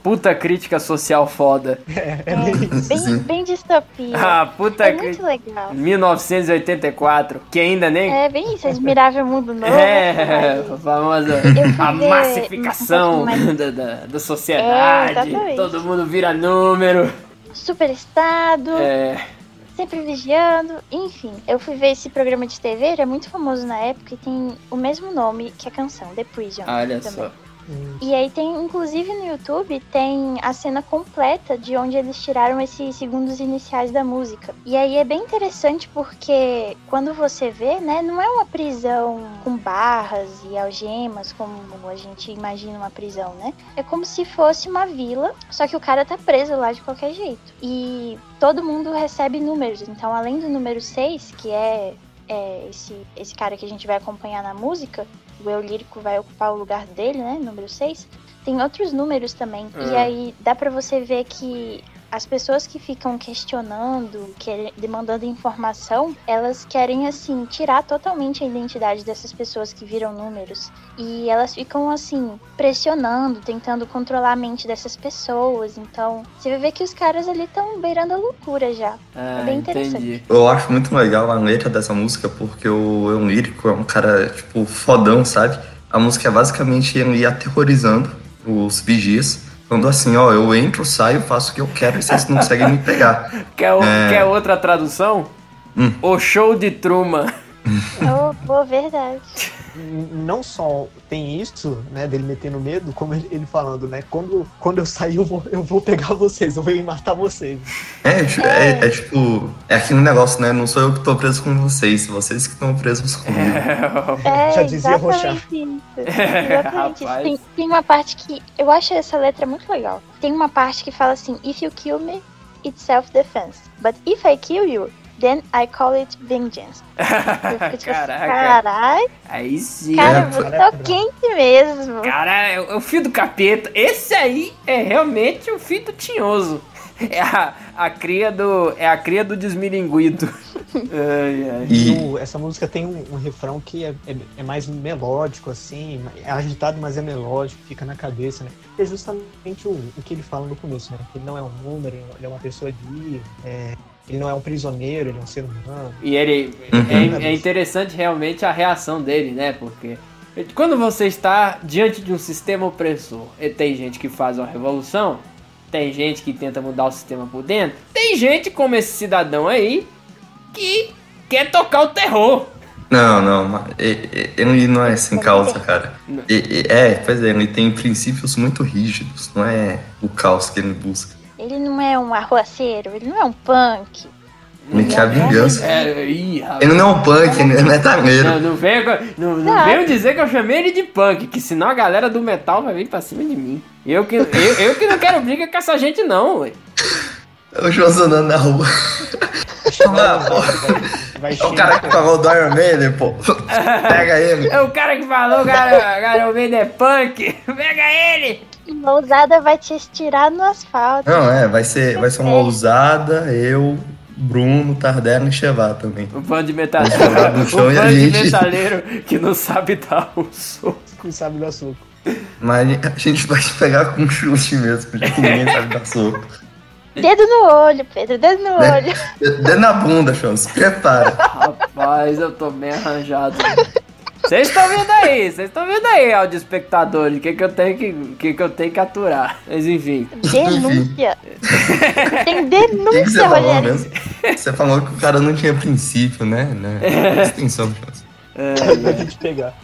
Puta crítica social foda. É, é bem isso. Bem, bem distopia. Ah, puta é muito crítica. legal. 1984, que ainda nem. É bem isso, Admirável Mundo Novo. É, a famosa a massificação um mais- da, da, da sociedade. É, todo mundo vira número. Superestado, É, sempre vigiando. Enfim, eu fui ver esse programa de TV, ele é muito famoso na época e tem o mesmo nome que a canção, The Prison. olha também. só. E aí tem, inclusive no YouTube, tem a cena completa de onde eles tiraram esses segundos iniciais da música. E aí é bem interessante porque quando você vê, né, não é uma prisão com barras e algemas como a gente imagina uma prisão, né? É como se fosse uma vila, só que o cara tá preso lá de qualquer jeito. E todo mundo recebe números. Então, além do número 6, que é é, esse, esse cara que a gente vai acompanhar na música, o eu lírico vai ocupar o lugar dele, né? Número 6. Tem outros números também. E Ah. aí dá pra você ver que as pessoas que ficam questionando, quer- demandando informação, elas querem, assim, tirar totalmente a identidade dessas pessoas que viram números. E elas ficam, assim, pressionando, tentando controlar a mente dessas pessoas. Então, você vai ver que os caras ali estão beirando a loucura já. Ah, É bem interessante. entendi. Eu acho muito legal a letra dessa música porque o Eu Lírico é um cara, tipo, fodão, sabe? A música é basicamente ele aterrorizando os vigias. Falando assim, ó, eu entro, saio, faço o que eu quero e vocês não conseguem me pegar. Quer, o- É. quer outra tradução? Hum. O show de Truman. Oh, boa verdade. Não só tem isso, né, dele metendo medo, como ele, ele falando, né? Quando, quando eu sair, eu vou, eu vou pegar vocês, eu vou matar vocês. É, ti- é, é tipo, é aquele negócio, né? Não sou eu que tô preso com vocês, vocês que estão presos comigo. É, Já dizia exatamente isso. Exatamente isso. Tem, tem uma parte que. Eu acho essa letra muito legal. Tem uma parte que fala assim: If you kill me, it's self-defense. But if I kill you, then I call it vengeance. Eu fico tipo assim, Caraca. Caralho, Aí sim. cara, É, você caraca. tá quente mesmo. Cara, é o, é o filho do capeta. Esse aí é realmente o filho do tinhoso. É a, a cria do. É a cria do desmilinguido. Ai, ai. E- O- essa música tem um, um refrão que é, é, é mais melódico, assim, é agitado, mas é melódico, fica na cabeça, né? É justamente o, o que ele fala no começo, né? Que ele não é um número, ele é uma pessoa livre, é, ele não é um prisioneiro, ele é um ser humano. E ele Uhum. é, é interessante realmente a reação dele, né? Porque quando você está diante de um sistema opressor, e tem gente que faz uma revolução, tem gente que tenta mudar o sistema por dentro, tem gente como esse cidadão aí que quer tocar o terror. Não, não, mas ele não é sem causa, cara. É, pois é, ele tem princípios muito rígidos, não é o caos que ele busca. Ele não é um arruaceiro, ele não é um punk. Ele quer a vingança. É, ih. Ele não é um punk, ele é metaleiro. Não, não venham, não, não dizer que eu chamei ele de punk, que senão a galera do metal vai vir pra cima de mim. Eu que, eu, eu que não quero briga com essa gente, não, ué. O João andando na rua. Ah, pô, é o cara que falou do Iron Maiden, pô. Pega ele. É o cara que falou, cara, cara, o Vader é punk. Pega ele! Uma ousada vai te estirar no asfalto. Não, é, vai ser, vai ser uma ousada, eu, Bruno, Tardelli e Chevá também. O bando de metaleiro. O bando de metaleiro que não sabe dar o soco. Não sabe do açúcar. Mas a gente vai te pegar com chute mesmo, já que ninguém sabe dar soco. Dedo no olho, Pedro, dedo no Né? olho. Dedo na bunda, Chão, se prepara. Rapaz, eu tô bem arranjado. Vocês estão vendo aí, vocês estão vendo aí, áudio espectadores, o que, que, eu tenho que, o que, que eu tenho que aturar. Mas enfim. Denúncia. Tem O que, que você denúncia, falou mesmo? Você falou que o cara não tinha princípio, né? né? Chão. Pra gente pegar.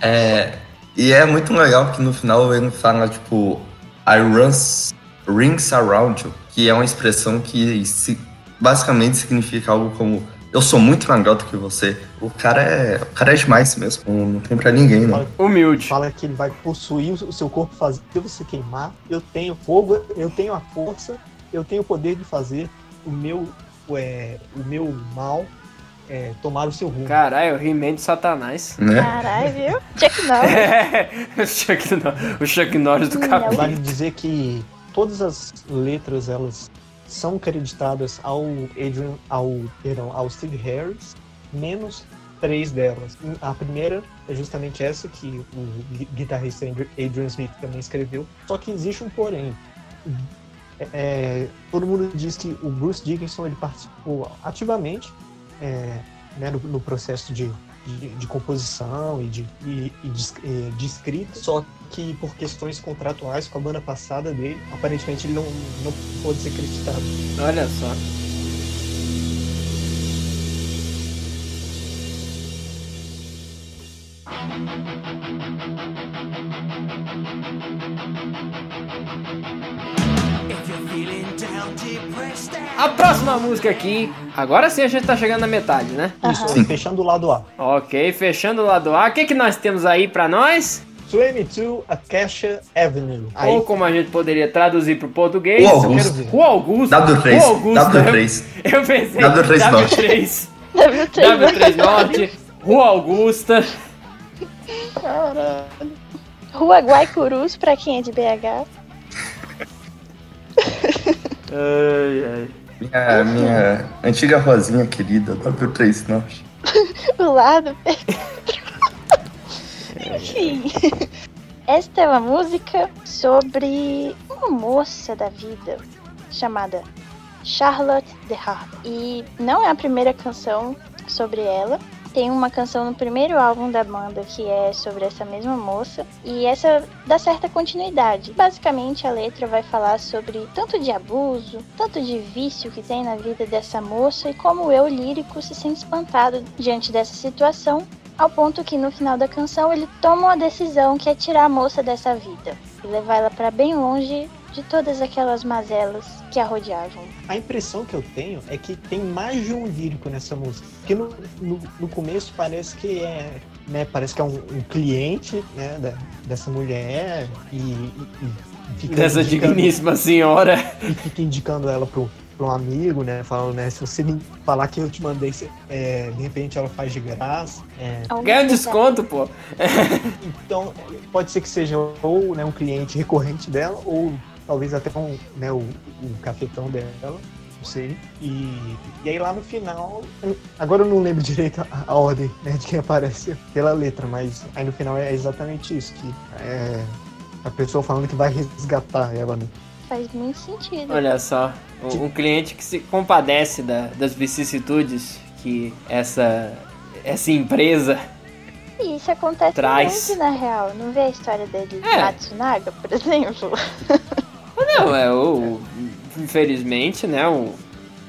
É, e é muito legal que no final ele fala, tipo, I runs, rings around you, que é uma expressão que se- basicamente significa algo como eu sou muito mais alto que você. O cara é, o cara é demais mesmo, não, tem pra ninguém, não. Humilde. Fala que ele vai possuir o seu corpo, fazer você queimar. Eu tenho fogo, eu tenho a força, eu tenho o poder de fazer o meu, é, o meu mal é, tomar o seu rumo. Caralho, o He-Man de Satanás. Né? Caralho, viu? Chuck Norris. o, Chuck, Nor- o Chuck Norris do Não. cabelo. Vale dizer que todas as letras elas são creditadas ao Adrian, ao, perdão, ao Steve Harris, menos três delas. A primeira é justamente essa que o gui- guitarrista Adrian Smith também escreveu. Só que existe um porém. É, é, todo mundo diz que o Bruce Dickinson ele participou ativamente é, né, no, no processo de, de, de composição e de, e, e de, de escrita, só que por questões contratuais com a banda passada dele, aparentemente ele não, não pôde ser acreditado. Olha só. A próxima música aqui, agora sim a gente tá chegando na metade, né? Isso, Sim. fechando o lado A. Ok, fechando o lado A. O que, que nós temos aí pra nós? 22 Acacia Avenue. Aí, Ou como a gente poderia traduzir pro português. O Augusto. O Augusto. W3, O Augusto. W3. Eu, eu pensei. W3 Norte. W3. W3. W3 Norte. Rua Augusta. Caralho. Rua Guaicurus, pra quem é de BH. Ai, ai. Minha, minha antiga rosinha querida, W3 Norte. O lado. Enfim. Esta é uma música sobre uma moça da vida chamada Charlotte de Harp. E não é a primeira canção sobre ela. tem uma canção no primeiro álbum da banda que é sobre essa mesma moça e essa dá certa continuidade. Basicamente, a letra vai falar sobre tanto de abuso, tanto de vício que tem na vida dessa moça e como eu lírico se sente espantado diante dessa situação, ao ponto que no final da canção ele toma uma decisão que é tirar a moça dessa vida e levar ela para bem longe de todas aquelas mazelas que a rodeavam. A impressão que eu tenho é que tem mais de um lírico nessa música. Porque no, no, no começo parece que é. Né, parece que é um, um cliente né, da- dessa mulher e, e- e fica Dessa digníssima senhora. e fica indicando ela pro, pra um amigo, né? Falando, né? Se você me falar que eu te mandei, é, de repente ela faz de graça. é. Ganha um desconto, pô. Então, pode ser que seja ou né, um cliente recorrente dela, ou talvez até um, né, o, o cafetão dela, não sei. E, e aí lá no final, agora eu não lembro direito a, a ordem né, de quem aparece pela letra, mas aí no final é exatamente isso, que é a pessoa falando que vai resgatar ela, né? Faz muito sentido. Olha só, um, um cliente que se compadece da- das vicissitudes que essa, essa empresa. E isso acontece Traz. muito na real. Não vê a história dele É. Matsunaga, por exemplo? Não, é o. Infelizmente, né? O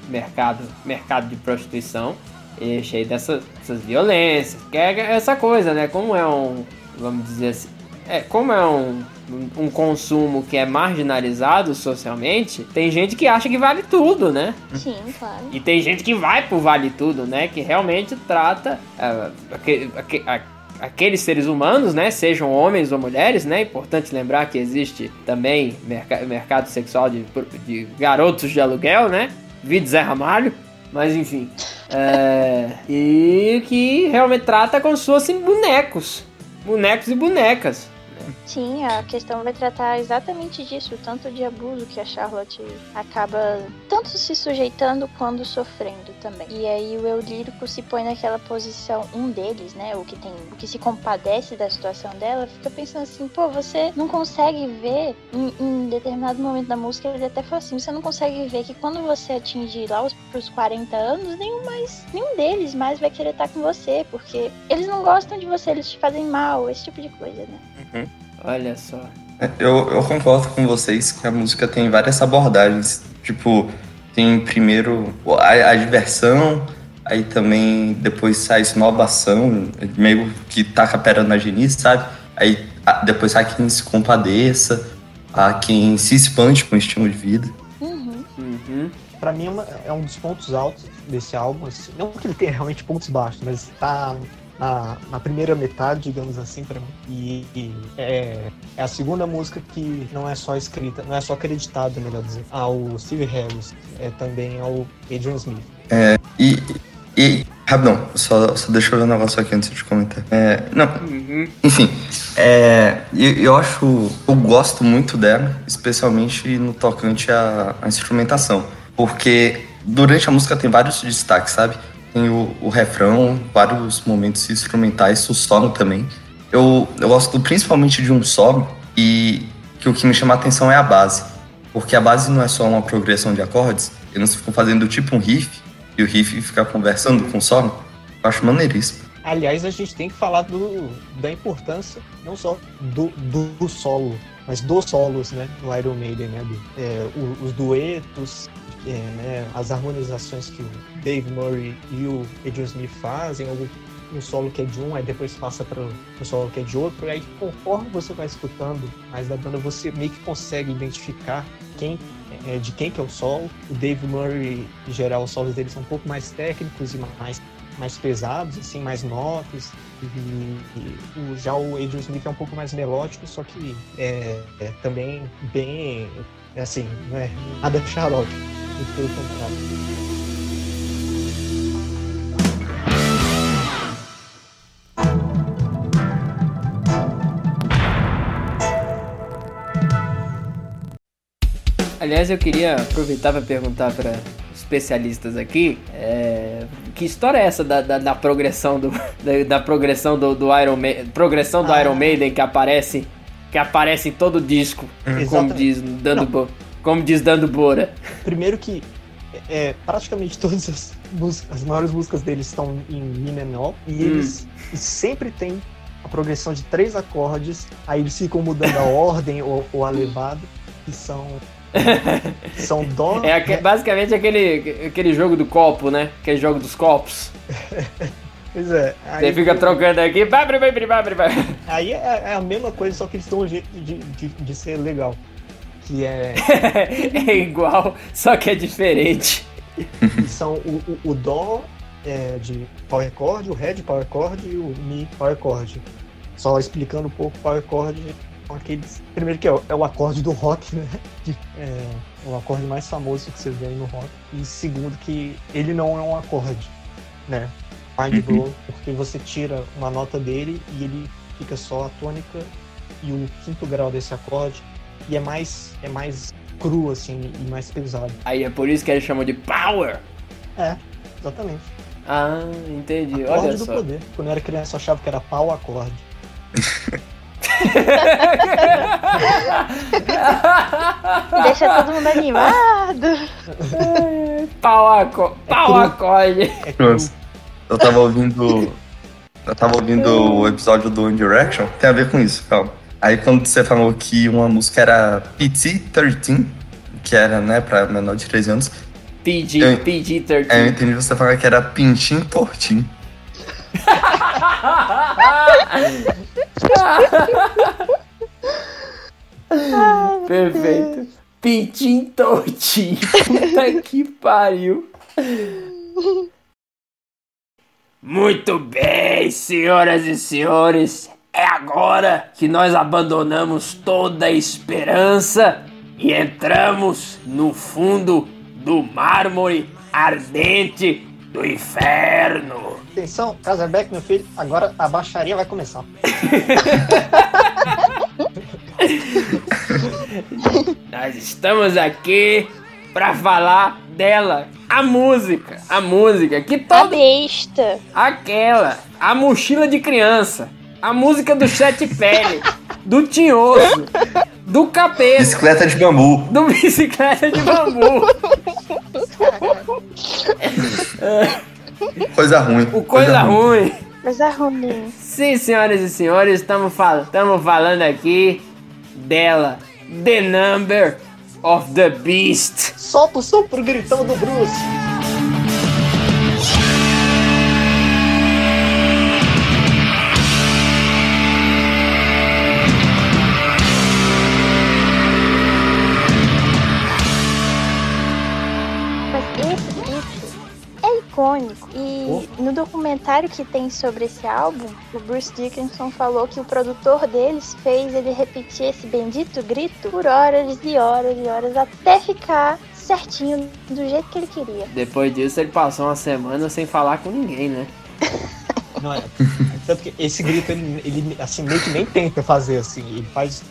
mercado, mercado de prostituição é cheio dessas, dessas violências. Que é essa coisa, né? Como é um. Vamos dizer assim. É, como é um, um, um consumo que é marginalizado socialmente, tem gente que acha que vale tudo, né? Sim, claro. E tem gente que vai pro Vale Tudo, né? Que realmente trata a- aqueles seres humanos, né? Sejam homens ou mulheres, né? Importante lembrar que existe também merca- mercado sexual de, de garotos de aluguel, né? Vide Zé Ramalho. Mas enfim. É, e que realmente trata como se fossem bonecos. Bonecos e bonecas. Sim, a questão vai tratar exatamente disso, tanto de abuso que a Charlotte acaba tanto se sujeitando quanto sofrendo também. E aí o eu lírico se põe naquela posição, um deles, né, o que tem, o que se compadece da situação dela, fica pensando assim, pô, você não consegue ver em, em determinado momento da música, ele até fala assim, você não consegue ver que quando você atingir lá os pros 40 anos, nenhum mais, nenhum deles mais vai querer estar com você, porque eles não gostam de você, eles te fazem mal, esse tipo de coisa, né? Olha só. Eu, eu concordo com vocês que a música tem várias abordagens. Tipo, tem primeiro a, a diversão, aí também depois sai esnobação, meio que taca a pera na genice, sabe? Aí a- depois há quem se compadeça, há quem se espante com o estilo de vida. Uhum. Uhum. Pra mim é, uma- é um dos pontos altos desse álbum. assim. Não que ele tenha realmente pontos baixos, mas tá na, na primeira metade, digamos assim, pra mim. E, e é, é a segunda música que não é só escrita, não é só acreditada, melhor dizer, ao Steve Harris, é também ao Adrian Smith. E, e rapidão, só, só deixa eu ver um negócio aqui antes de comentar. É, não, Uhum. Enfim, é, eu, eu acho, eu gosto muito dela, especialmente no tocante à, à instrumentação, porque durante a música tem vários destaques, sabe? Tem o, o refrão, vários momentos instrumentais, o solo também. Eu, eu gosto principalmente de um solo e que o que me chama a atenção é a base, porque a base não é só uma progressão de acordes, eles ficam fazendo tipo um riff e o riff fica conversando com o solo. Eu acho maneiríssimo. Aliás, a gente tem que falar do, da importância, não só do, do, do solo, mas dos solos, né, no Iron Maiden, né, do- é, os duetos, é, né, as harmonizações que Dave Murray e o Adrian Smith fazem, um solo que é de um, aí depois passa para o solo que é de outro, e aí conforme você vai escutando mais da banda, você meio que consegue identificar quem é, de quem que é o solo. O Dave Murray, em geral, os solos dele são um pouco mais técnicos e mais mais pesados, assim, mais notas. E, e já o Adrian Smith é um pouco mais melódico, só que é, é também bem, assim, não é nada muito Pelo contrário. Aliás, eu queria aproveitar para perguntar para especialistas aqui, é, que história é essa da, da, da progressão do da, da progressão do, do Iron Maiden, progressão do Ah. Iron Maiden que aparece que aparece em todo disco, como Exatamente. diz dando. Bo- como diz dando Bora. Primeiro que é, praticamente todas as, músicas, as maiores músicas deles estão em Mi menor e eles e sempre tem a progressão de três acordes, aí eles ficam mudando a ordem ou, ou a levada, que são são dó, É aque- basicamente aquele, aquele jogo do copo, né? Aquele jogo dos copos. pois é, aí, Você fica trocando aqui. aí é, é a mesma coisa, só que eles dão um jeito de, de, de ser legal, que é É igual, só que é diferente. que são o, o, o dó é, de power chord, o ré de power chord e o mi power chord. Só explicando um pouco power chord aqueles primeiro que é o, é o acorde do rock, né? Que é o acorde mais famoso que você vê aí no rock. E segundo que ele não é um acorde, né? Mind blow, porque você tira uma nota dele e ele fica só a tônica e o quinto grau desse acorde e é mais é mais cru assim e mais pesado. Aí é por isso que eles chamam de power. É, exatamente. Ah, entendi. Acorde Olha do só. poder. Quando eu era criança eu achava que era pau acorde. Deixa todo mundo animado. Pau, aco... Pau cru. acorde. Cru. Nossa. Eu tava ouvindo. Eu tava ouvindo o episódio do One Direction, tem a ver com isso, calma. Aí quando você falou que uma música era PT-13, que era, né, pra menor de 13 anos, PG, Eu- PG-13. aí eu entendi você falar que era Pintim Tortim. Perfeito. Pintim tortinho. Puta que pariu. Muito bem, senhoras e senhores. É agora que nós abandonamos toda a esperança e entramos no fundo do mármore ardente do inferno. Atenção, Casabeck, meu filho, agora a baixaria vai começar. Nós estamos aqui pra falar dela, a música, a música que A todo besta. aquela, a mochila de criança, a música do Chet Pele, do Tinhoso, do Capeta, Bicicleta de bambu. do Bicicleta de Bambu, Coisa ruim. o Coisa Ruim. Coisa ruim. Sim, senhoras e senhores, estamos fal falando aqui dela, The Number of the Beast. Solta o som pro gritão do Bruce. Documentário que tem sobre esse álbum, o Bruce Dickinson falou que o produtor deles fez ele repetir esse bendito grito por horas e horas e horas até ficar certinho do jeito que ele queria. Depois disso, ele passou uma semana sem falar com ninguém, né? Não é? Tanto que esse grito, ele, ele assim, meio que nem tenta fazer assim. Ele faz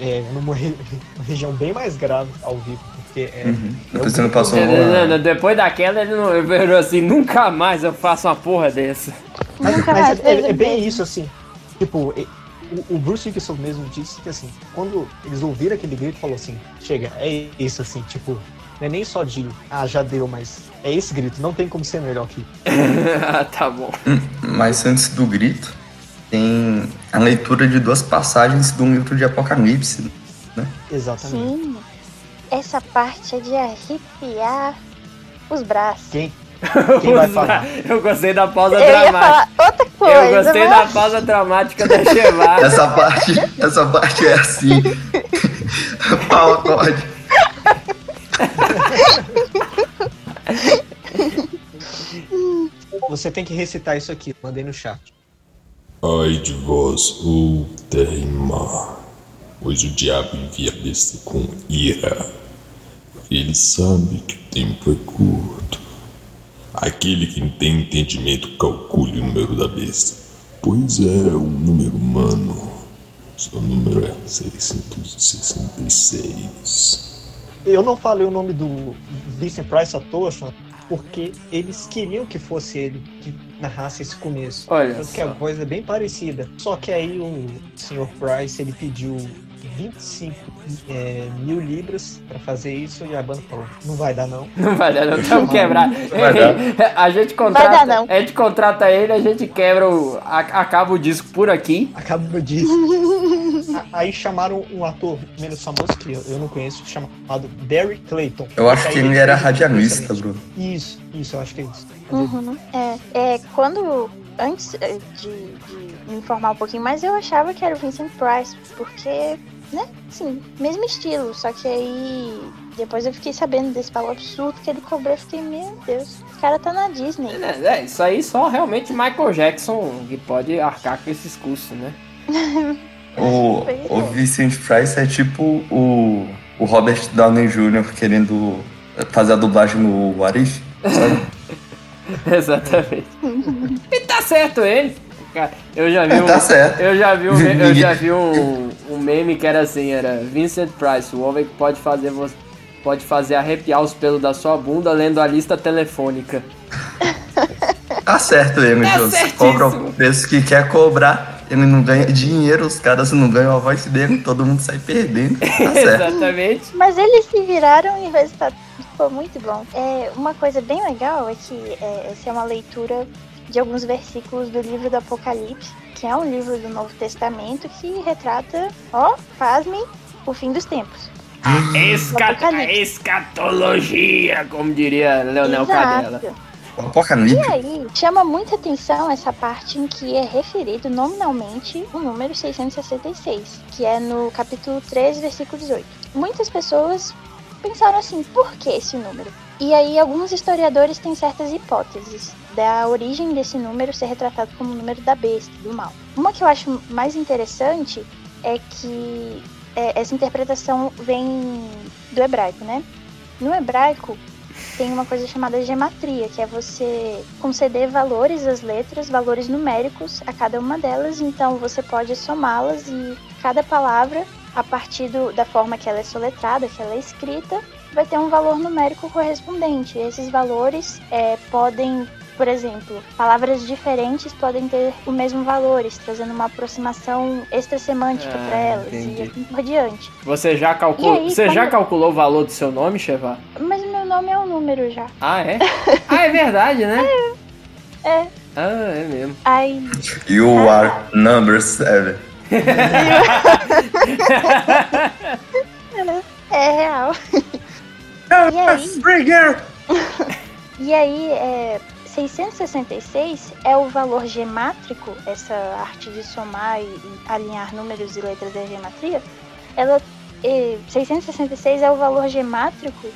é, numa re- uma região bem mais grave ao vivo. Porque é, Uhum. o Você não passou Não, não, não. Depois daquela, ele não ele virou assim, nunca mais eu faço uma porra dessa. Mas, Nunca mas mais é, é- é bem isso, assim. Tipo, o, o Bruce Dickinson mesmo disse que, assim, quando eles ouviram aquele grito, falou assim: chega, é isso, assim, tipo, não é nem só de, ah, já deu, mas é esse grito, não tem como ser melhor que. tá bom. Mas antes do grito, tem a leitura de duas passagens do livro de Apocalipse. Exatamente. Sim, essa parte é de arrepiar os braços. Quem, quem vai falar? Eu gostei da pausa Eu ia dramática. falar outra coisa, Eu gostei da mas pausa dramática da Chevar. Essa parte, essa parte é assim. Pau acorde. Você tem que recitar isso aqui, mandei no chat. Ai de vós, terra e mar, pois o diabo envia a besta com ira. Ele sabe que o tempo é curto. Aquele que tem entendimento calcule o número da besta, pois é um número humano. Seu número é 666. Eu não falei o nome do Vincent Price à toa, Sean, porque eles queriam que fosse ele que narrasse esse começo. Olha Tanto que a voz é bem parecida. Só que aí o Sr. Price ele pediu 25 é, mil libras pra fazer isso e a banda falou, não vai dar não. Não vai dar, não estamos quebrados. vai dar. A gente Vai contrata, dar, não. a gente contrata ele, a gente quebra o. a- acaba o disco por aqui. Acaba disso. A- Aí chamaram um ator menos famoso que eu, eu não conheço, chamado Barry Clayton. Eu acho que ele era radialista. Bruno. Isso, isso, eu acho que é isso. Uhum. É, é, quando. Antes é, de, de me informar um pouquinho mais, eu achava que era o Vincent Price, porque, né, assim, mesmo estilo, só que aí. Depois eu fiquei sabendo desse valor absurdo que ele cobrou, eu fiquei, meu Deus, esse cara tá na Disney. É, é, isso aí só realmente Michael Jackson que pode arcar com esses custos, né? O, o é. Vincent Price é tipo o, o Robert Downey Jr. querendo fazer a dublagem no What If, sabe? Exatamente. e tá certo ele. Cara, eu já vi um, Tá certo. Eu já vi um, eu já vi um, um meme que era assim, era Vincent Price, o homem que pode fazer você pode fazer arrepiar os pelos da sua bunda lendo a lista telefônica. Tá certo ele, Tá. Cobra o preço que quer cobrar. Ele não ganha dinheiro, os caras não ganham a voz dele, todo mundo sai perdendo. Tá certo. Exatamente. Mas eles se viraram e o resultado ficou muito bom. É, uma coisa bem legal é que é, essa é uma leitura de alguns versículos do livro do Apocalipse, que é um livro do Novo Testamento que retrata, ó, pasmem, o fim dos tempos. Esca- Apocalipse. escatologia, como diria Leonel Cadela. Exato. O Apocalipse. E aí, chama muita atenção essa parte em que é referido nominalmente o número 666, que é no capítulo 3, versículo 18. Muitas pessoas pensaram assim, por que esse número? E aí, alguns historiadores têm certas hipóteses da origem desse número ser retratado como o número da besta, do mal. Uma que eu acho mais interessante é que é, essa interpretação vem do hebraico, né? No hebraico, tem uma coisa chamada gematria, que é você conceder valores às letras, valores numéricos a cada uma delas, então você pode somá-las e cada palavra, a partir do- da forma que ela é soletrada, que ela é escrita, vai ter um valor numérico correspondente. E esses valores é, podem, por exemplo, palavras diferentes podem ter o mesmo valores, trazendo uma aproximação extrasemântica Ah, para elas entendi. e assim por diante. Você já calculou, aí, você já quando- calculou o valor do seu nome, Cheva? Mas o meu nome é um número já. Ah, é? ah, é verdade, né? É. Ah, é mesmo. Aí You are number seven. É real. e aí, e aí é, 666 é o valor gemátrico, essa arte de somar e, e alinhar números e letras da gematria. Ela, é, 666 é o valor gemátrico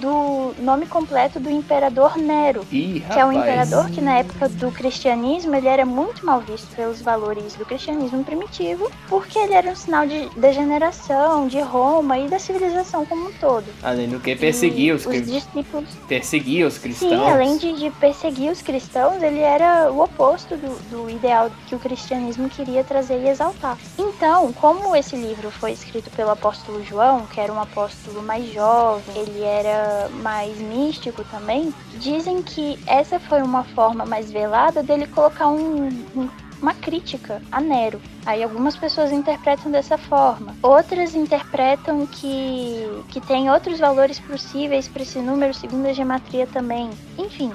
do nome completo do imperador Nero. Ih, Que é um imperador que na época do cristianismo ele era muito mal visto pelos valores do cristianismo primitivo, porque ele era um sinal de degeneração de Roma e da civilização como um todo. Além do que perseguia os, cri- discípulos. perseguia os cristãos. Sim, além de, de perseguir os cristãos, ele era o oposto do, do ideal que o cristianismo queria trazer e exaltar. Então, como esse livro foi escrito pelo apóstolo João, que era um apóstolo mais jovem, ele era mais místico também, dizem que essa foi uma forma mais velada dele colocar um- um uma crítica a Nero. Aí algumas pessoas interpretam dessa forma. Outras interpretam que, que tem outros valores possíveis para esse número segundo a gematria também. Enfim,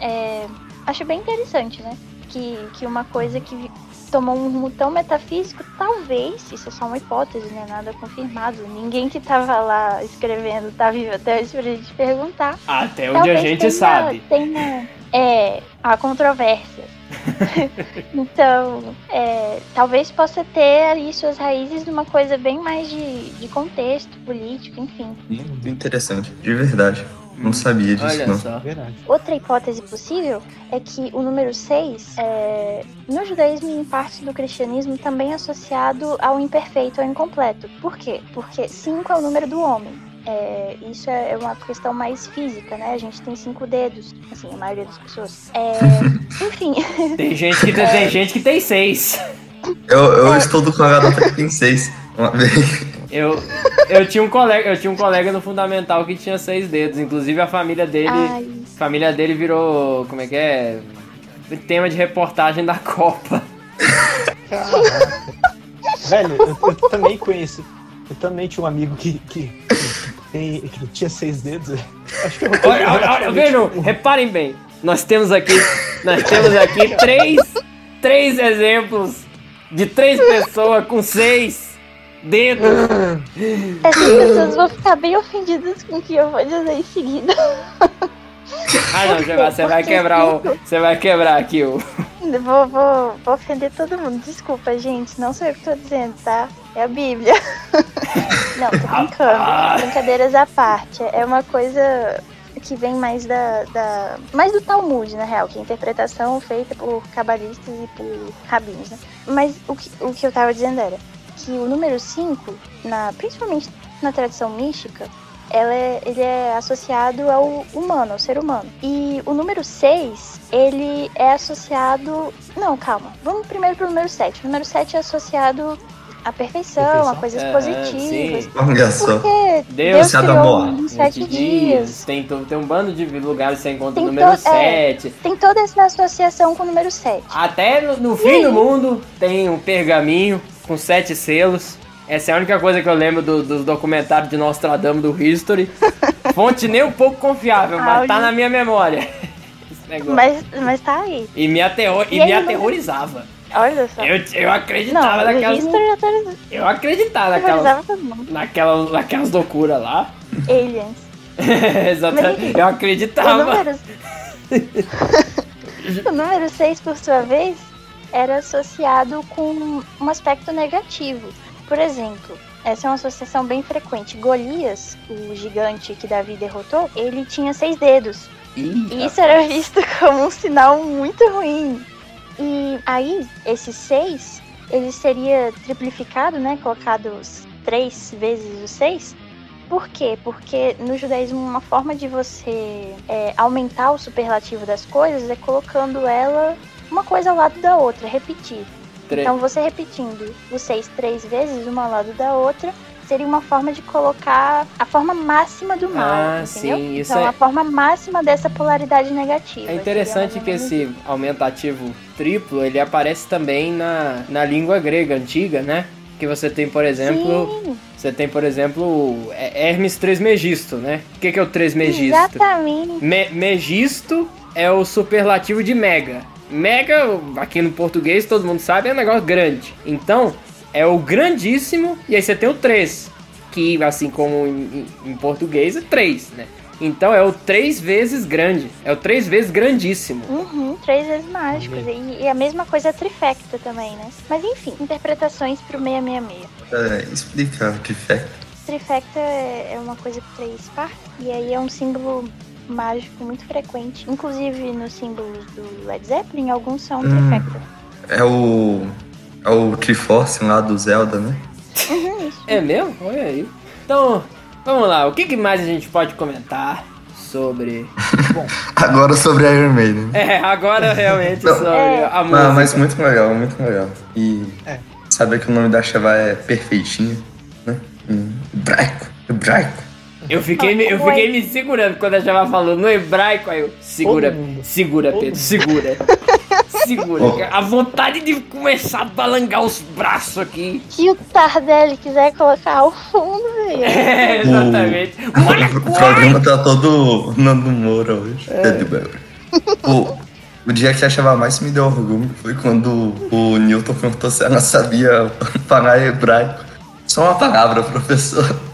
é, acho bem interessante, né? Que, que uma coisa que tomou um rumo tão metafísico, talvez, isso é só uma hipótese, né? Nada confirmado. Ninguém que tava lá escrevendo tá vivo até hoje pra gente perguntar. Até onde a gente tenha- sabe. tenha- é, há controvérsias. então, é, talvez possa ter ali suas raízes numa coisa bem mais de, de contexto político, enfim. Muito interessante, de verdade. Não sabia disso, Olha não. só. Verdade. Outra hipótese possível é que o número 6, é, no judaísmo e em parte do cristianismo, também é associado ao imperfeito, ao incompleto. Por quê? Porque 5 é o número do homem. É, isso é uma questão mais física, né? A gente tem cinco dedos, assim, a maioria das pessoas. É, enfim, Tem gente que tem, tem gente que tem seis. Eu, eu estudo com a garota que tem seis. Uma vez. Eu, eu tinha um colega, eu tinha um colega no fundamental que tinha seis dedos. Inclusive a família dele, ai, família dele virou, como é que é? Tema de reportagem da Copa. Caraca. Velho, eu, eu também conheço Eu também tinha um amigo que, que, que tem- que tinha seis dedos. Acho que eu Olha, olha, olha, vejam, reparem bem. Nós temos aqui, nós temos aqui três, três exemplos de três pessoas com seis dedos. Essas pessoas vão ficar bem ofendidas com o que eu vou dizer em seguida. Ah não, você vai, você vai quebrar o, você vai quebrar aqui o. Vou, vou, vou ofender todo mundo. Desculpa, gente. Não sou eu que tô dizendo, tá? É a Bíblia. Não, tô brincando. Brincadeiras à parte. É uma coisa que vem mais da, da. mais do Talmud, na real, que é a interpretação feita por cabalistas e por rabinos, né? Mas o que, o que eu tava dizendo era que o número 5, na, principalmente na tradição mística, ela é- ele é associado ao humano, ao ser humano. E o número 6, ele é associado. Não, calma. Vamos primeiro pro número 7. O número 7 é associado à perfeição, Perfeição? a coisas É, positivas. sim. Olha só. Porque Deus Deus criou em sete dias. Tem, to- tem um bando de lugares que você encontra Tem o número to- é. 7. Tem toda essa associação com o número 7. Até no, no fim do mundo tem um pergaminho com sete selos. Essa é a única coisa que eu lembro do- dos documentários de Nostradamus do History. Fonte nem um pouco confiável, mas tá na minha memória. Esse negócio. Mas, mas tá aí. E me, aterro- e E me aterrorizava. Olha só. Eu, eu Não, acreditava o naquelas. History já tá Eu acreditava todo mundo. naquelas, loucuras lá. Aliens. Exatamente. Eu O acreditava. número... o número 6, por sua vez, era associado com um aspecto negativo. Por exemplo, essa é uma associação bem frequente. Golias, o gigante que Davi derrotou, ele tinha seis dedos. E isso era visto como um sinal muito ruim. E aí, esses seis, ele seria triplificado, né? Colocados três vezes o seis. Por quê? Porque no judaísmo uma forma de você é, aumentar o superlativo das coisas é colocando ela uma coisa ao lado da outra, repetir. Tre- Então você repetindo os seis três vezes, uma ao lado da outra, seria uma forma de colocar a forma máxima do mal, Ah, entendeu? sim, isso então é- a forma máxima dessa polaridade negativa. É interessante que esse aumentativo triplo, ele aparece também na, na língua grega antiga, né? Que você tem, por exemplo, Sim, você tem, por exemplo, Hermes Trismegisto, né? O que, que é o Trismegisto? exatamente. Me megisto é o superlativo de mega. Mega, aqui no português, todo mundo sabe, é um negócio grande. Então, é o grandíssimo, e aí você tem o 3, que assim como em, em- em português é 3, né? Então é o 3 vezes grande, é o 3 vezes grandíssimo. Uhum, três vezes mágicos. E, e a mesma coisa é trifecta também, né? Mas enfim, interpretações pro 666. É, explica o trifecta. Trifecta é é uma coisa com três partes, e aí é um símbolo mágico muito frequente. Inclusive nos símbolos do Led Zeppelin, alguns são Hum. trifecta. É o. É o Triforce lá do Zelda, né? Uhum. É mesmo? Olha aí. Então, vamos lá, o que, que mais a gente pode comentar sobre. Agora sobre a Iron Maiden. É, agora realmente Não. sobre É. a música. Não, mas muito legal, muito legal. E É. saber que o nome da Chava é perfeitinha, né? Em hebraico. Hebraico. Eu fiquei, me, eu fiquei me segurando quando a Java falou no hebraico, aí eu. Segura, segura, Pedro, segura. segura. Oh. A vontade de começar a balangar os braços aqui. Se o Tardelli quiser colocar ao fundo, velho. É, exatamente. Olha O programa tá todo Nando Moura hoje. É. o, o dia que a Chava mais me deu orgulho foi quando o Newton perguntou se ela sabia falar hebraico. Só uma palavra, professor.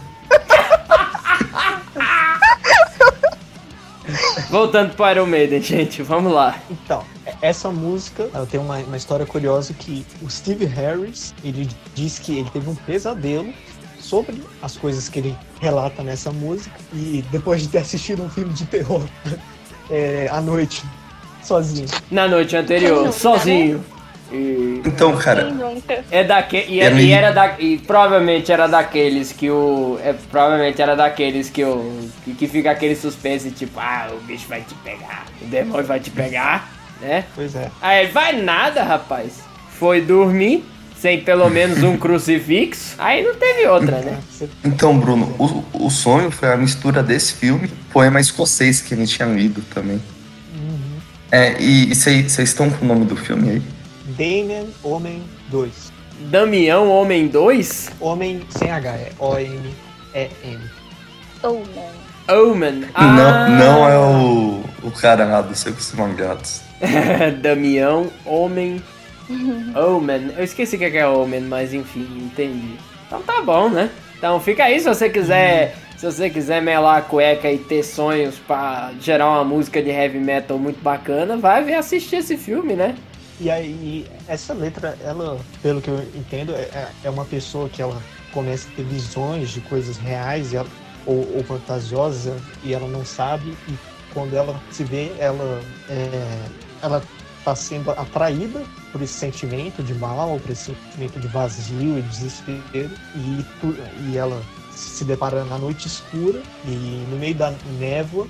Voltando para Iron Maiden, gente, vamos lá. Então, essa música, ela tem uma, uma história curiosa que o Steve Harris, ele diz que ele teve um pesadelo sobre as coisas que ele relata nessa música e depois de ter assistido um filme de terror é, à noite, sozinho. Na noite anterior, nunca, sozinho. E Então, cara, é daque, e, É e era da, e provavelmente era daqueles que o é, provavelmente era daqueles que o que, que fica aquele suspense tipo, ah, o bicho vai te pegar, o demônio vai te pegar, né? Pois é. Aí vai nada, rapaz. Foi dormir sem pelo menos um crucifixo. Aí não teve outra, né? Então, Bruno, o, o sonho foi a mistura desse filme poema escocês que a gente tinha lido também. É, e vocês estão com o nome do filme aí? Damien Homem 2. Damião Homem 2? Homem sem H, é O-M-E-N. Oh, não. Omen. Ah, Não, não é o, o cara lá do Secos e Mangados. Damião Homem. Omen. Eu esqueci o que é Omen, mas enfim, entendi. Então tá bom, né? Então fica aí se você quiser. Se você quiser melar a cueca e ter sonhos pra gerar uma música de heavy metal muito bacana, vai ver assistir esse filme, né? E aí, essa letra, ela, pelo que eu entendo, é, é uma pessoa que ela começa a ter visões de coisas reais ela- ou, ou fantasiosas e ela não sabe. E quando ela se vê, ela é, ela está sendo atraída por esse sentimento de mal, por esse sentimento de vazio e desespero. E, e ela se depara na noite escura e no meio da névoa,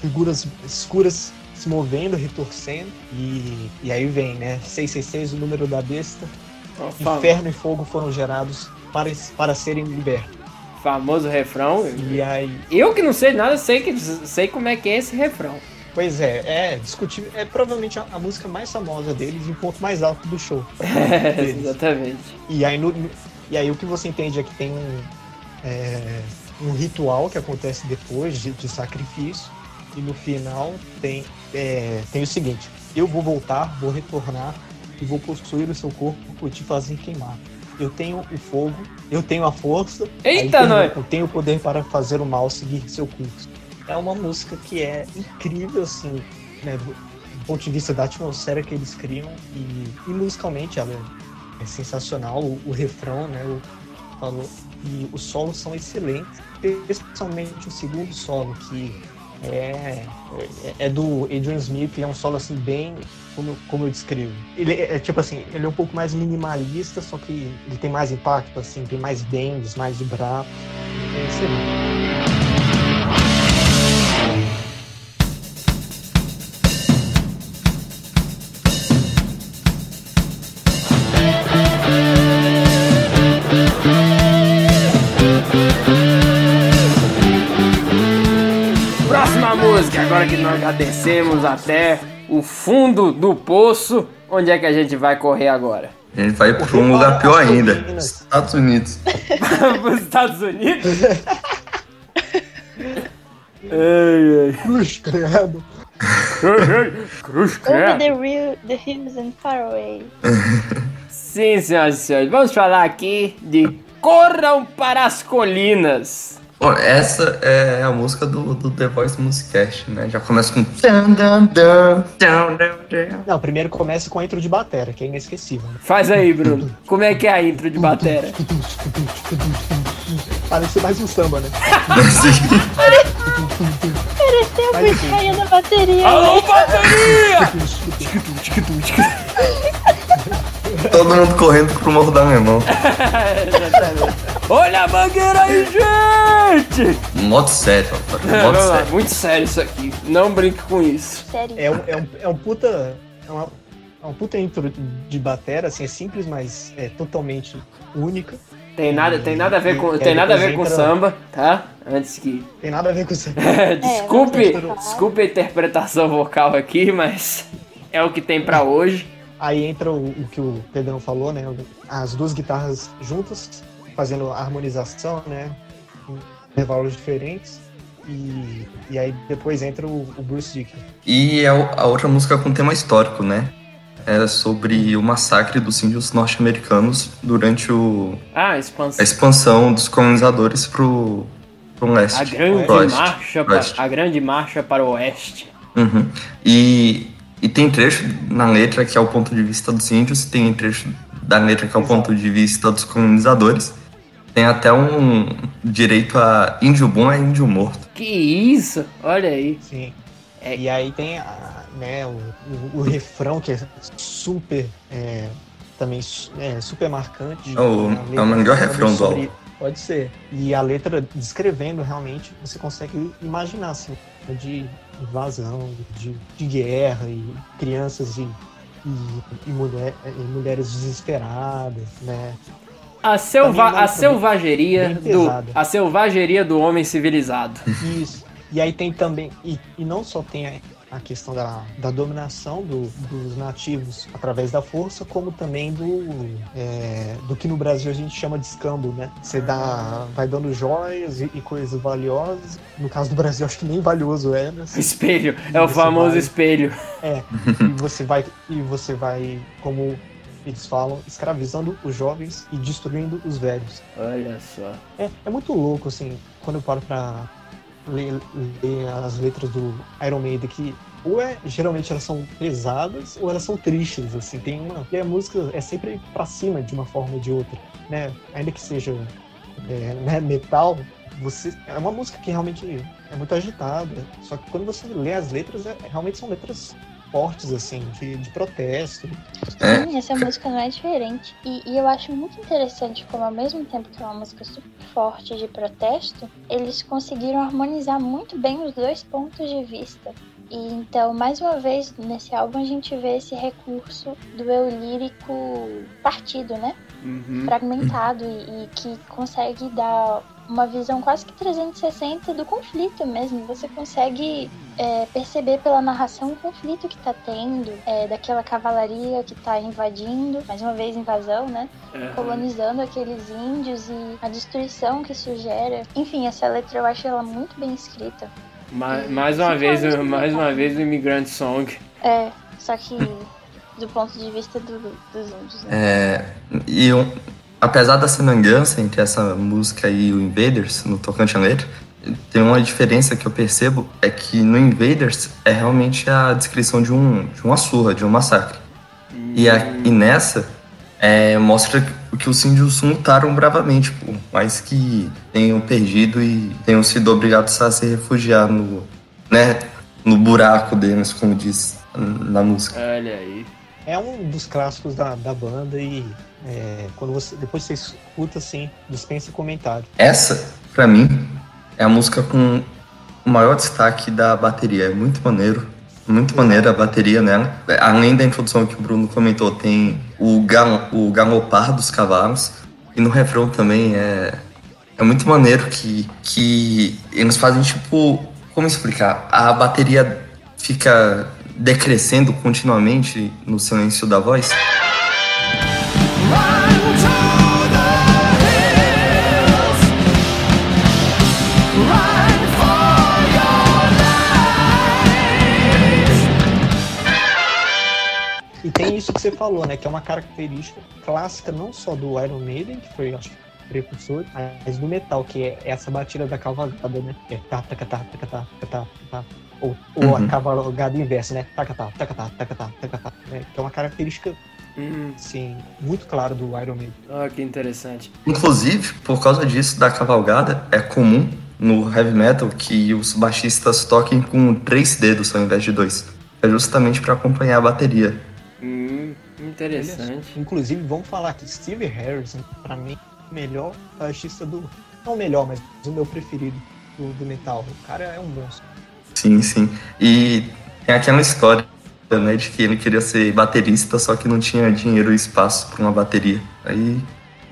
figuras escuras se movendo, retorcendo. E, e aí vem, né? 666, o número da besta. O fa- Inferno e fogo foram gerados para, para serem libertos. famoso refrão. E aí. Eu que não sei nada, sei, que, sei como é que é esse refrão. Pois é, é discutível. É provavelmente a, a música mais famosa deles e o ponto mais alto do show. deles. Exatamente. E aí, no- e aí o que você entende é que tem um, é, um ritual que acontece depois de, de sacrifício. E no final tem, é, tem o seguinte: eu vou voltar, vou retornar e vou possuir o seu corpo e te fazer queimar. Eu tenho o fogo, eu tenho a força, Eita, com, tenho o poder para fazer o mal seguir seu curso. É uma música que é incrível, assim, né, do, do ponto de vista da atmosfera que eles criam e, e musicalmente ela é, é sensacional. O, o refrão, né, o, falou, e os solos são excelentes, especialmente o segundo solo que é, é, é do Adrian Smith, e é um solo assim bem como, como eu descrevo. Ele é, é, tipo assim, ele é um pouco mais minimalista, só que ele tem mais impacto, assim, tem mais bends, mais vibrato. É excelente. Agora que nós já descemos até o fundo do poço, onde é que a gente vai correr agora? A gente vai pra um lugar pior ainda. Estados Unidos. Para os Estados Unidos? ai, Cruz, credo. Cruz Over credo. the, real, the hills and far away. Sim, senhoras e senhores, vamos falar aqui de Corram para as Colinas. Bom, essa é a música do, do The Voice Musicast, né? Já começa com. Não, primeiro começa com a intro de batera, que é inesquecível. Né? Faz aí, Bruno. Como é que é a intro de batera? Parece mais um samba, né? Pareceu Mas a enfim. rainha da bateria. Alô, bateria! Todo mundo correndo pro Morro do Alemão. Olha a mangueira aí, gente! Modo sério, rapaz. Modo lá, sério. muito sério isso aqui. Não brinque com isso. Sério. É um, é um, é um puta. É uma, é um puta intro de batera, assim, é simples, mas é totalmente única. Tem nada, tem nada a ver com, É, tem nada a ver com samba, tá? Antes que Tem nada a ver com isso. desculpe, lá. desculpe a interpretação vocal aqui, mas é o que tem pra hoje. Aí entra o, o que o Pedrão falou, né? As duas guitarras juntas, fazendo a harmonização, né? Em intervalos diferentes. E, e aí depois entra o, o Bruce Dickinson. E é o- a outra música com tema histórico, né? Era sobre o massacre dos índios norte-americanos durante o, Ah, a expansão. expansão dos colonizadores pro, pro leste. A grande pro oeste, marcha, pro oeste. a grande marcha para o oeste. Uhum. E, e tem trecho na letra que é o ponto de vista dos índios, tem trecho da letra que é o ponto de vista dos colonizadores. Tem até um direito a índio bom é índio morto. Que isso? Olha aí. Sim. É. E aí tem a, né, o, o, o refrão que é super é, também é, super marcante. É o- A é o letra melhor refrão do álbum. Pode ser. E a letra descrevendo realmente, você consegue imaginar assim, de invasão, de, de guerra e crianças e, e, e mulher- e mulheres desesperadas, né? A, selva, a selvageria do a selvageria do homem civilizado. Isso. E aí tem também, e, e não só tem a- questão da, da dominação do- dos nativos através da força, como também do, é, do que no Brasil a gente chama de escambo, né? Você dá, vai dando joias e, e coisas valiosas. No caso do Brasil, acho que nem valioso era. assim. Espelho, é o famoso vai- espelho. É, e você vai, e você vai, como eles falam, escravizando os jovens e destruindo os velhos. Olha só. É, é muito louco, assim, quando eu paro pra ler, ler as letras do Iron Maiden, que ou é, geralmente elas são pesadas ou elas são tristes, assim, tem uma... E a música é sempre pra cima de uma forma ou de outra, né? Ainda que seja é, né, metal, você... É uma música que realmente é muito agitada, só que quando você lê as letras, é- realmente são letras fortes, assim, de, de protesto. É. Sim, essa música não é diferente. E, e eu acho muito interessante como, ao mesmo tempo que é uma música super forte de protesto, eles conseguiram harmonizar muito bem os dois pontos de vista. E então, mais uma vez, nesse álbum a gente vê esse recurso do eu lírico partido, né? Uhum. Fragmentado e, e que consegue dar uma visão quase que 360 do conflito mesmo. Você consegue é, perceber pela narração o conflito que tá tendo, é, daquela cavalaria que tá invadindo, mais uma vez invasão, né? Uhum. Colonizando aqueles índios e a destruição que isso gera. Enfim, essa letra eu acho ela muito bem escrita. Ma- mais uma vez, mais uma vez o Immigrant Song. É, só que do ponto de vista do- dos índios, né? É, e eu- apesar da semelhança entre essa música e o Invaders, no tocante à letra, tem uma diferença que eu percebo, é que no Invaders é realmente a descrição de, um, de uma surra, de um massacre. E, a- e nessa é, mostra que- os índios lutaram bravamente, por mais que tenham perdido e tenham sido obrigados a se refugiar no, né, no buraco deles, como diz na música. Olha aí. É um dos clássicos da, da banda e é, quando você depois você escuta assim, dispensa comentário. Essa, pra mim, é a música com o maior destaque da bateria. É muito maneiro. Muito maneira a bateria nela. Além da introdução que o Bruno comentou, tem o, gal o galopar dos cavalos. E no refrão também é, é muito maneiro que, que eles fazem tipo. Como explicar? A bateria fica decrescendo continuamente no silêncio da voz. E tem isso que você falou, né? Que é uma característica clássica não só do Iron Maiden, que foi, acho precursor, mas do metal, que é essa batida da cavalgada, né? É tá, taca, tá, taca, tá, taca, tá, tá. Ou, ou Uhum. a cavalgada inversa, né? Taca, tá, taca, tá, taca, tá, taca, tá. Né? Que é uma característica, Hum, assim, muito clara do Iron Maiden. ó, que interessante. Inclusive, por causa disso da cavalgada, é comum no heavy metal que os baixistas toquem com três dedos ao invés de dois. É justamente para acompanhar a bateria. Hum, interessante. Inclusive, vamos falar que Steve Harrison, pra mim, o melhor baixista do. Não o melhor, mas o meu preferido do, do metal. O cara é um monstro. Sim, sim. E tem aquela história, né, de que ele queria ser baterista, só que não tinha dinheiro e espaço para uma bateria. Aí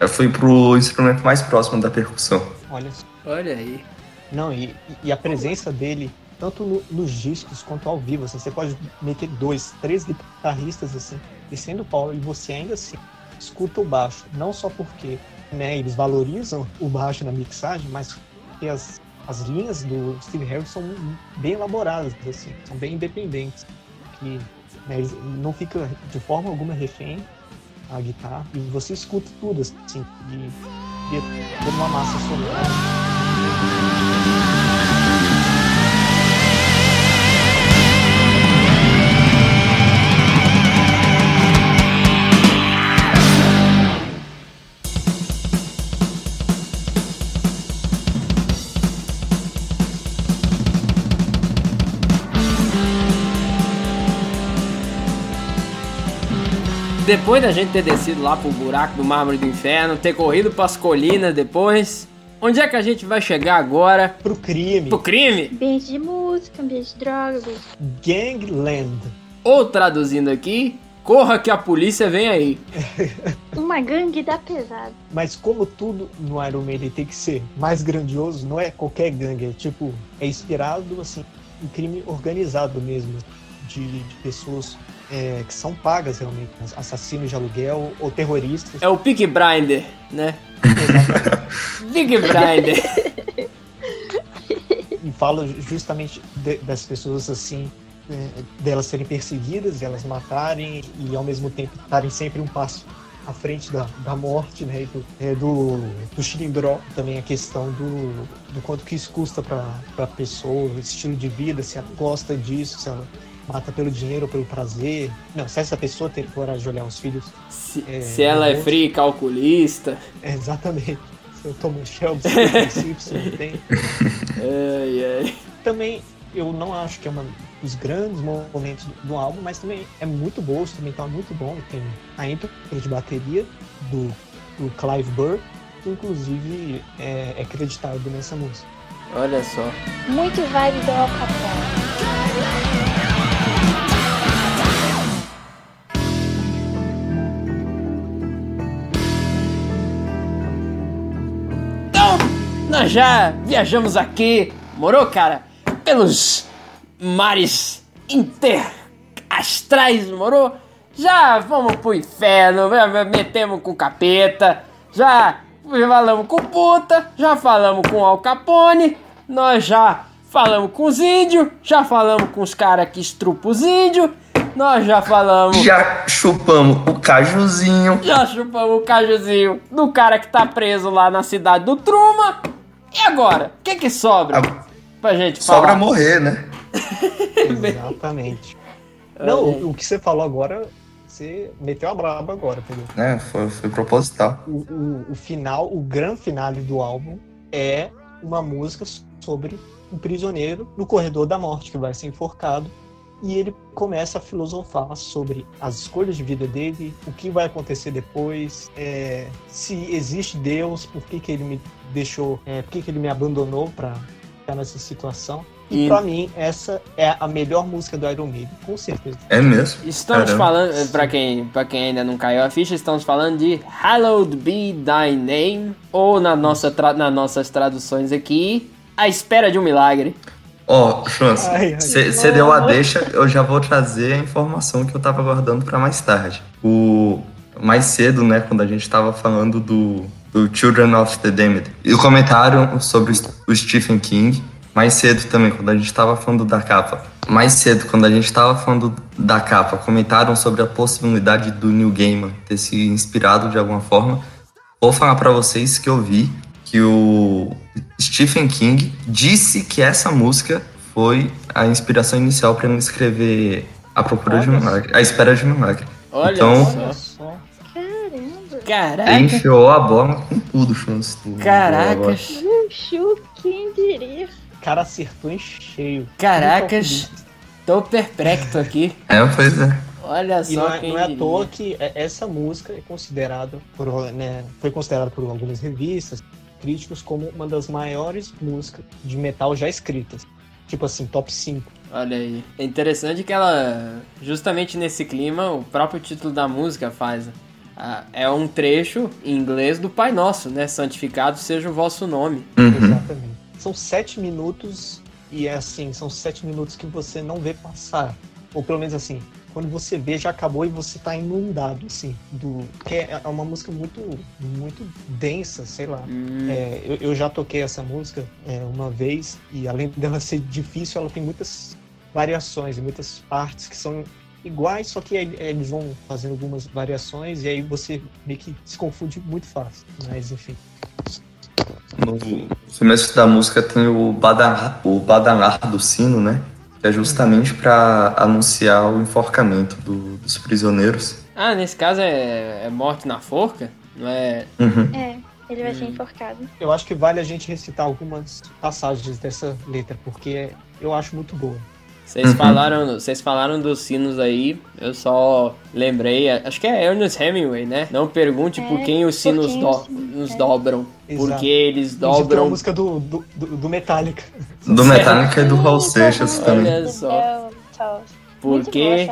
eu fui pro instrumento mais próximo da percussão. Olha só. Olha aí. Não, e, e a presença dele, tanto no- nos discos quanto ao vivo, assim, você pode meter dois, três guitarristas assim, descendo o pau e você ainda assim escuta o baixo. Não só porque né, eles valorizam o baixo na mixagem, mas porque as, as linhas do Steve Harris são bem elaboradas, assim, são bem independentes. Que né, não fica de forma alguma refém a guitarra e você escuta tudo assim, e, e uma massa sonora. Depois da gente ter descido lá pro buraco do mármore do inferno, ter corrido pras colinas depois, onde é que a gente vai chegar agora? Pro crime. Pro crime? Ambiente de música, ambiente de drogas. Gangland. Ou traduzindo aqui, corra que a polícia vem aí. Uma gangue da pesada. Mas como tudo no Iron Maiden tem que ser mais grandioso, não é qualquer gangue, é tipo, é inspirado assim um crime organizado mesmo, de, de pessoas é, que são pagas realmente, assassinos de aluguel ou terroristas. É o Peak Blinder, né? Peak Blinder. e fala justamente de- das pessoas assim, é, delas serem perseguidas, elas matarem e ao mesmo tempo estarem sempre um passo à frente da, da morte, né? E do, é, do, do Chilindró, também a questão do, do quanto que isso custa para a pessoa, o estilo de vida, se ela gosta disso, se ela mata pelo dinheiro ou pelo prazer. Não, se essa pessoa tem coragem de olhar os filhos. Se, É, se ela é fria e calculista. É, exatamente. Se eu tomo Shelby, se eu tomo Simpson, tem. Ai, ai. também eu não acho que é um dos grandes momentos do álbum, mas também é muito bom, o instrumental é muito bom. Tem a intro de bateria do, do Clive Burr, que inclusive é, é acreditado nessa música. Olha só. Muito vibe do Al Capone. Nós já viajamos aqui, morou, cara? Pelos mares interastrais, morou? Já fomos pro inferno, metemos com capeta, já falamos com puta, já falamos com Al Capone, nós já falamos com os índios, já falamos com os caras que estrupam os índios, nós já falamos... Já chupamos o cajuzinho. Já chupamos o cajuzinho do cara que tá preso lá na cidade do Truma. E agora? O que que sobra pra gente Sobra falar? morrer, né? Exatamente. Não, o, o que você falou agora, você meteu a braba agora, entendeu? É, foi, foi proposital. O, o, o final, o grande finale do álbum é uma música sobre um prisioneiro no corredor da morte que vai ser enforcado e ele começa a filosofar sobre as escolhas de vida dele, o que vai acontecer depois, é, se existe Deus, por que, que ele me deixou, é, por que, que ele me abandonou para ficar nessa situação. E, E- pra mim, essa é a melhor música do Iron Maiden, com certeza. É mesmo. Estamos Caramba. falando, pra quem, pra quem ainda não caiu a ficha, estamos falando de Hallowed Be Thy Name, ou na nossa nas nossas traduções aqui, A Espera de um Milagre. Ó, Chance, Ai, ai. você deu a deixa, eu já vou trazer a informação que eu tava guardando pra mais tarde. O mais cedo, né, quando a gente tava falando do, do Children of the Damned. E o comentário sobre o Stephen King, mais cedo também, quando a gente tava falando da capa. Mais cedo, quando a gente tava falando da capa, comentaram sobre a possibilidade do Neil Gaiman ter se inspirado de alguma forma. Vou falar pra vocês que eu vi que o Stephen King disse que essa música foi a inspiração inicial para ele escrever A Procura de um Olha Milagre, A Espera de um Milagre. Olha Então- só. Olha. Caraca, Ele enfiou a bola com tudo, Chance. Caracas, Chuchu, quem diria? O cara acertou em cheio. caracas. Tô perplexo aqui. É, pois é. Olha E só não é, quem não é à toa que é- essa música é considerada por, né, foi considerada por algumas revistas, críticos, como uma das maiores músicas de metal já escritas. Tipo assim, top 5. Olha aí. É interessante que ela, justamente nesse clima, o próprio título da música faz. ah, é um trecho em inglês do Pai Nosso, né? Santificado seja o vosso nome. Uhum. Exatamente. São sete minutos e é assim, são sete minutos que você não vê passar. Ou pelo menos assim, quando você vê já acabou e você tá inundado, assim, do. Que é é uma música muito, muito densa, sei lá. Hum, É, eu, eu já toquei essa música é, uma vez e além dela ser difícil, ela tem muitas variações e muitas partes que são iguais, só que aí eles vão fazendo algumas variações e aí você meio que se confunde muito fácil. Mas enfim. No começo da música tem o badanar, o badanar do sino, né? Que é justamente para anunciar o enforcamento do- dos prisioneiros. Ah, nesse caso é, é morte na forca? Não é. Uhum. É, ele vai ser enforcado. Eu acho que vale a gente recitar algumas passagens dessa letra, porque eu acho muito boa. Vocês Uhum. falaram, vocês falaram dos sinos aí, eu só lembrei, acho que é Ernest Hemingway, né? Não pergunte por É, quem os por sinos quem do- os sinos, nos é. dobram. Exato. Porque eles Inclusive, tem uma dobram. música do, do, do, Metallica. Do Metallica e do Raul Seixas também. Olha só. Porque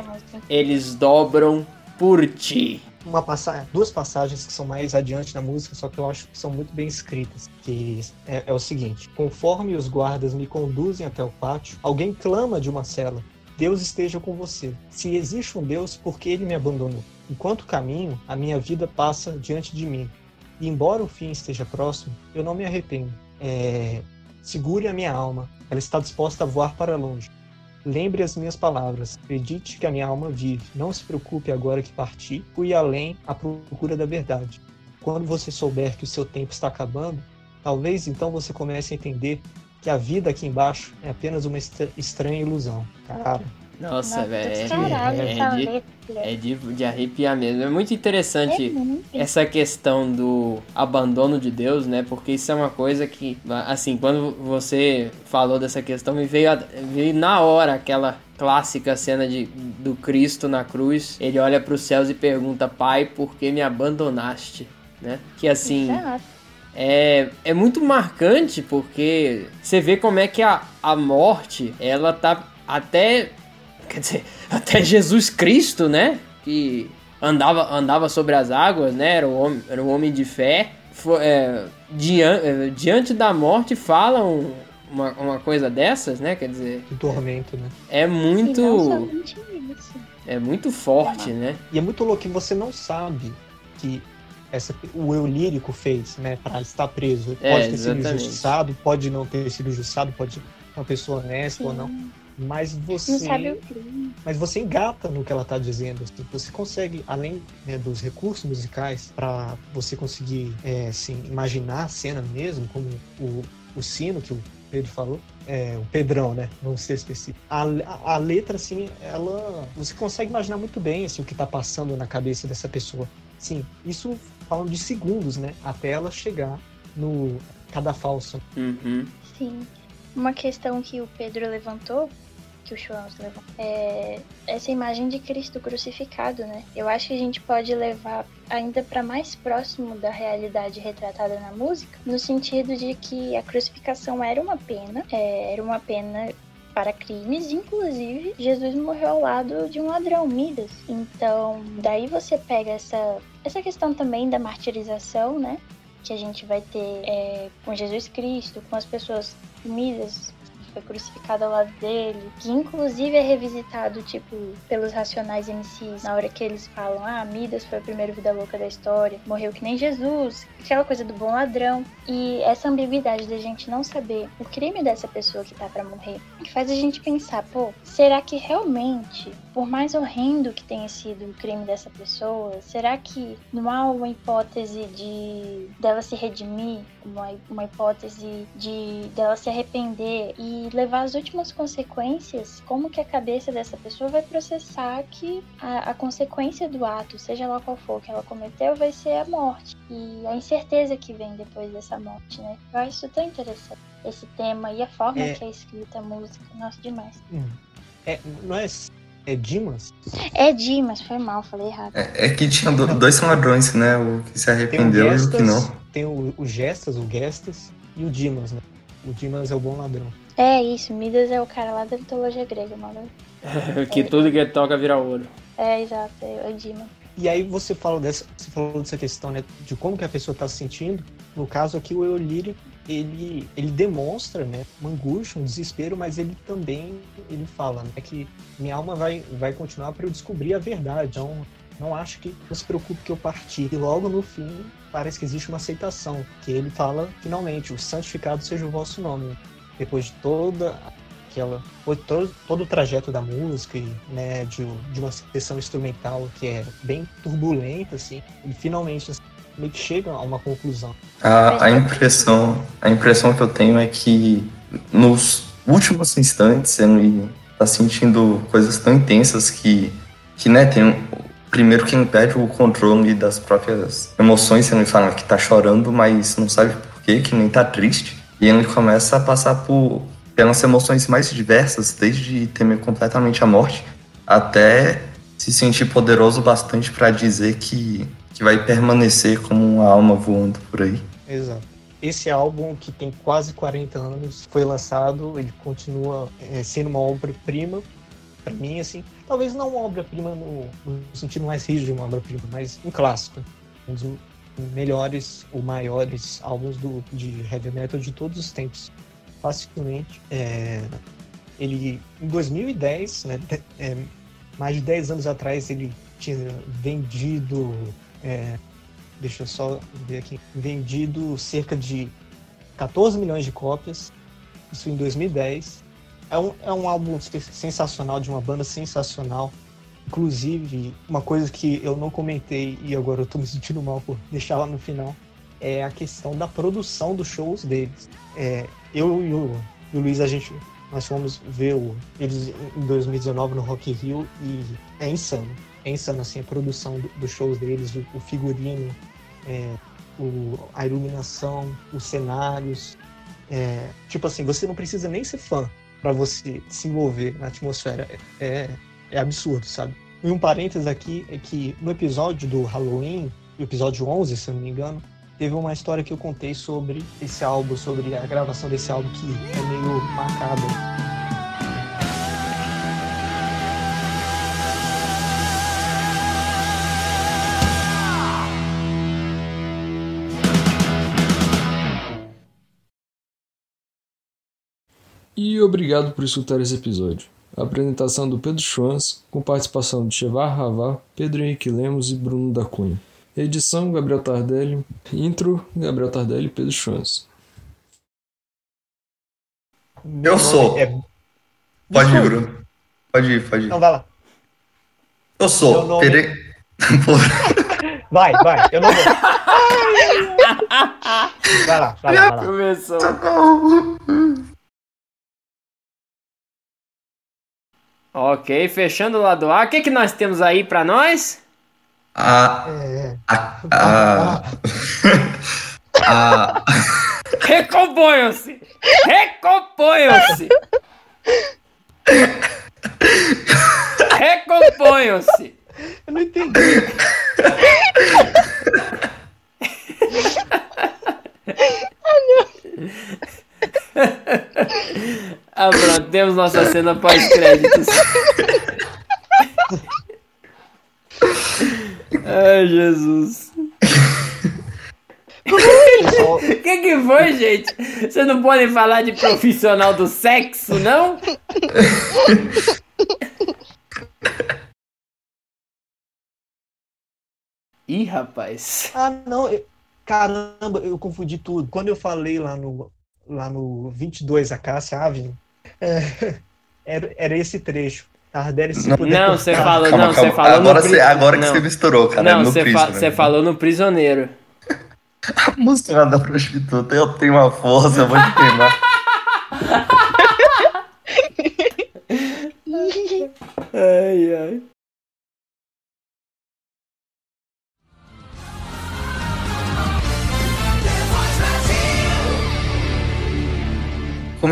eles dobram por ti. Uma passa duas passagens que são mais adiante na música, só que eu acho que são muito bem escritas. Que é, é o seguinte: conforme os guardas me conduzem até o pátio, alguém clama de uma cela. Deus esteja com você. Se existe um Deus, por que ele me abandonou? Enquanto caminho, a minha vida passa diante de mim. E embora o fim esteja próximo, eu não me arrependo. É, Segure a minha alma, ela está disposta a voar para longe. Lembre as minhas palavras, acredite que a minha alma vive. Não se preocupe agora que parti, fui além à procura da verdade. Quando você souber que o seu tempo está acabando, talvez então você comece a entender que a vida aqui embaixo é apenas uma estra- estranha ilusão. Cara, Nossa, Nossa, velho. É, caralho, é de, é de, de arrepiar mesmo. É muito interessante É muito. essa questão do abandono de Deus, né? Porque isso é uma coisa que, assim, quando você falou dessa questão, me veio, veio na hora aquela clássica cena de, do Cristo na cruz. Ele olha para os céus e pergunta: Pai, por que me abandonaste? Né? Que assim. Exato. É, é muito marcante porque você vê como é que a, a morte, ela tá até, quer dizer, até Jesus Cristo, né? Que andava, andava sobre as águas, né? Era um homem, era um homem de fé. Fo- é, dian- é, diante da morte fala um- uma, uma coisa dessas, né? Quer dizer, que tormento, né? é E não muito, isso. é muito forte, né? E é muito louco que você não sabe que essa, o eu lírico fez, né, para estar preso. É, pode ter sido exatamente. injustiçado, pode não ter sido injustiçado, pode ser uma pessoa honesta ou não. Mas Não sabe você, mas você engata no que ela tá dizendo. assim. Você consegue, além né, dos recursos musicais, para você conseguir, é, assim, imaginar a cena mesmo, como o, o sino que o Pedro falou, é, o Pedrão, né? Vamos ser específico. A, a, a letra, assim, ela. Você consegue imaginar muito bem assim, o que tá passando na cabeça dessa pessoa. Sim, isso falando de segundos, né? Até ela chegar no cadafalso. Uhum. Sim. Uma questão que o Pedro levantou, que o Schwanz levantou, é essa imagem de Cristo crucificado, né? Eu acho que a gente pode levar ainda para mais próximo da realidade retratada na música, no sentido de que a crucificação era uma pena, é, era uma pena para crimes, inclusive Jesus morreu ao lado de um ladrão, Midas. Então, daí você pega essa, essa questão também da martirização, né? Que a gente vai ter é, com Jesus Cristo, com as pessoas Midas foi crucificado ao lado dele, que inclusive é revisitado, tipo, pelos racionais MCs, na hora que eles falam, ah, Midas foi o primeiro vida louca da história, morreu que nem Jesus, aquela coisa do bom ladrão. E essa ambiguidade da gente não saber o crime dessa pessoa que tá pra morrer, que faz a gente pensar, pô, será que realmente, por mais horrendo que tenha sido o crime dessa pessoa, será que não há uma hipótese de dela se redimir, uma, uma hipótese de dela se arrepender e levar as últimas consequências? Como que a cabeça dessa pessoa vai processar que a, a consequência do ato, seja lá qual for que ela cometeu, vai ser a morte e a incerteza que vem depois dessa morte, né? Eu acho isso tão interessante esse tema e a forma É. que é escrita a música, nossa demais. É, não é, é Dimas? É Dimas, foi mal, falei errado. É, é que tinha do- dois ladrões, né? O que se arrependeu e o que Gestas, não. tem o, o Gestas, o Gestas e o Dimas, né? O Dimas é o bom ladrão. É isso, Midas é o cara lá da mitologia grega, mano. que tudo que toca vira ouro. É, exato, é o Dimas. E aí você falou dessa, você falou dessa questão, né, de como que a pessoa está se sentindo. No caso aqui, o eu lírico, ele, ele demonstra, né, uma angústia, um desespero, mas ele também, ele fala, né, que minha alma vai, vai continuar para eu descobrir a verdade. Então, não acho que não se preocupe que eu parti. E logo no fim, parece que existe uma aceitação, que ele fala, finalmente, o santificado seja o vosso nome. Depois de toda aquela todo, todo o trajeto da música né de, de uma sessão instrumental que é bem turbulenta assim ele finalmente meio que chega a uma conclusão A, a impressão, a impressão que eu tenho é que nos últimos instantes ele tá sentindo coisas tão intensas que, que né, tem um- primeiro que impede o controle das próprias emoções, ele fala que tá chorando, mas não sabe por quê, que nem tá triste. E ele começa a passar por pelas emoções mais diversas, desde temer completamente a morte até se sentir poderoso bastante para dizer que, que vai permanecer como uma alma voando por aí. exato esse álbum que tem quase 40 anos foi lançado ele continua é, sendo uma obra prima Pra mim, assim, talvez não uma obra-prima no, no sentido mais rígido de uma obra-prima, mas um clássico. Um dos melhores ou maiores álbuns do, de heavy metal de todos os tempos. Facilmente. É, ele, em 2010, né, é, mais de 10 anos atrás, ele tinha vendido. É, deixa eu só ver aqui. Vendido cerca de 14 milhões de cópias. Isso em 2010. É um, é um álbum sensacional, de uma banda sensacional. Inclusive, uma coisa que eu não comentei e agora eu tô me sentindo mal por deixar lá no final é a questão da produção dos shows deles. É, eu e o, e o Luiz, a gente, nós fomos ver o- eles em 2019 no Rock Rio e é insano. É insano, assim, a produção do- dos shows deles, o, o figurino, é, o- a iluminação, os cenários. É, tipo assim, você não precisa nem ser fã para você se envolver na atmosfera. É, é absurdo, sabe? E um parênteses aqui é que no episódio do Halloween, episódio 11, se eu não me engano, teve uma história que eu contei sobre esse álbum, sobre a gravação desse álbum que é meio macabra. E obrigado por escutar esse episódio. A apresentação do Pedro Schwanz, com participação de Chevar Ravá, Pedro Henrique Lemos e Bruno da Cunha. Edição Gabriel Tardelli. Intro Gabriel Tardelli e Pedro Schwanz. Eu sou. É... Pode ir. Bruno. Pode ir, pode ir. Não, vai lá. Eu sou. nome- Pere... Vai, vai, eu não vou. Vai lá, vai lá, vai lá. Começou. Ok, fechando o lado A. O que, que nós temos aí pra nós? A. A. A. a Recomponham-se! Recomponham-se! Recomponham-se! eu não entendi. Ah, pronto, temos nossa cena pós-créditos. Ai, Jesus. O que, que foi, gente? Vocês não podem falar de profissional do sexo, não? Ih, rapaz. Ah, não. eu- Caramba, eu confundi tudo. Quando eu falei lá no, lá no 22 Acácia Avenue, é, era, era esse trecho. Tardelli se Não, puder Não, você falou, Calma, não, calma. você falou agora no agora que você misturou, cara. Não, no você Prisma, fa- né? você falou no prisioneiro. A música da prostituta, eu tenho uma força, eu vou te queimar. Ai, ai.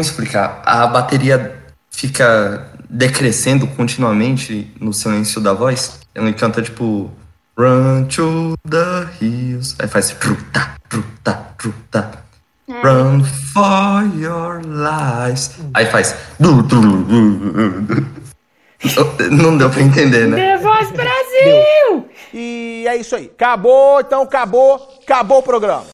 Explicar? A bateria fica decrescendo continuamente no silêncio da voz. Ela canta tipo Run to the hills. Aí faz truta, truta, truta. Run for your lives. Aí faz. Não deu pra entender, né? The Voz Brasil! E é isso aí. Acabou, então acabou, acabou o programa.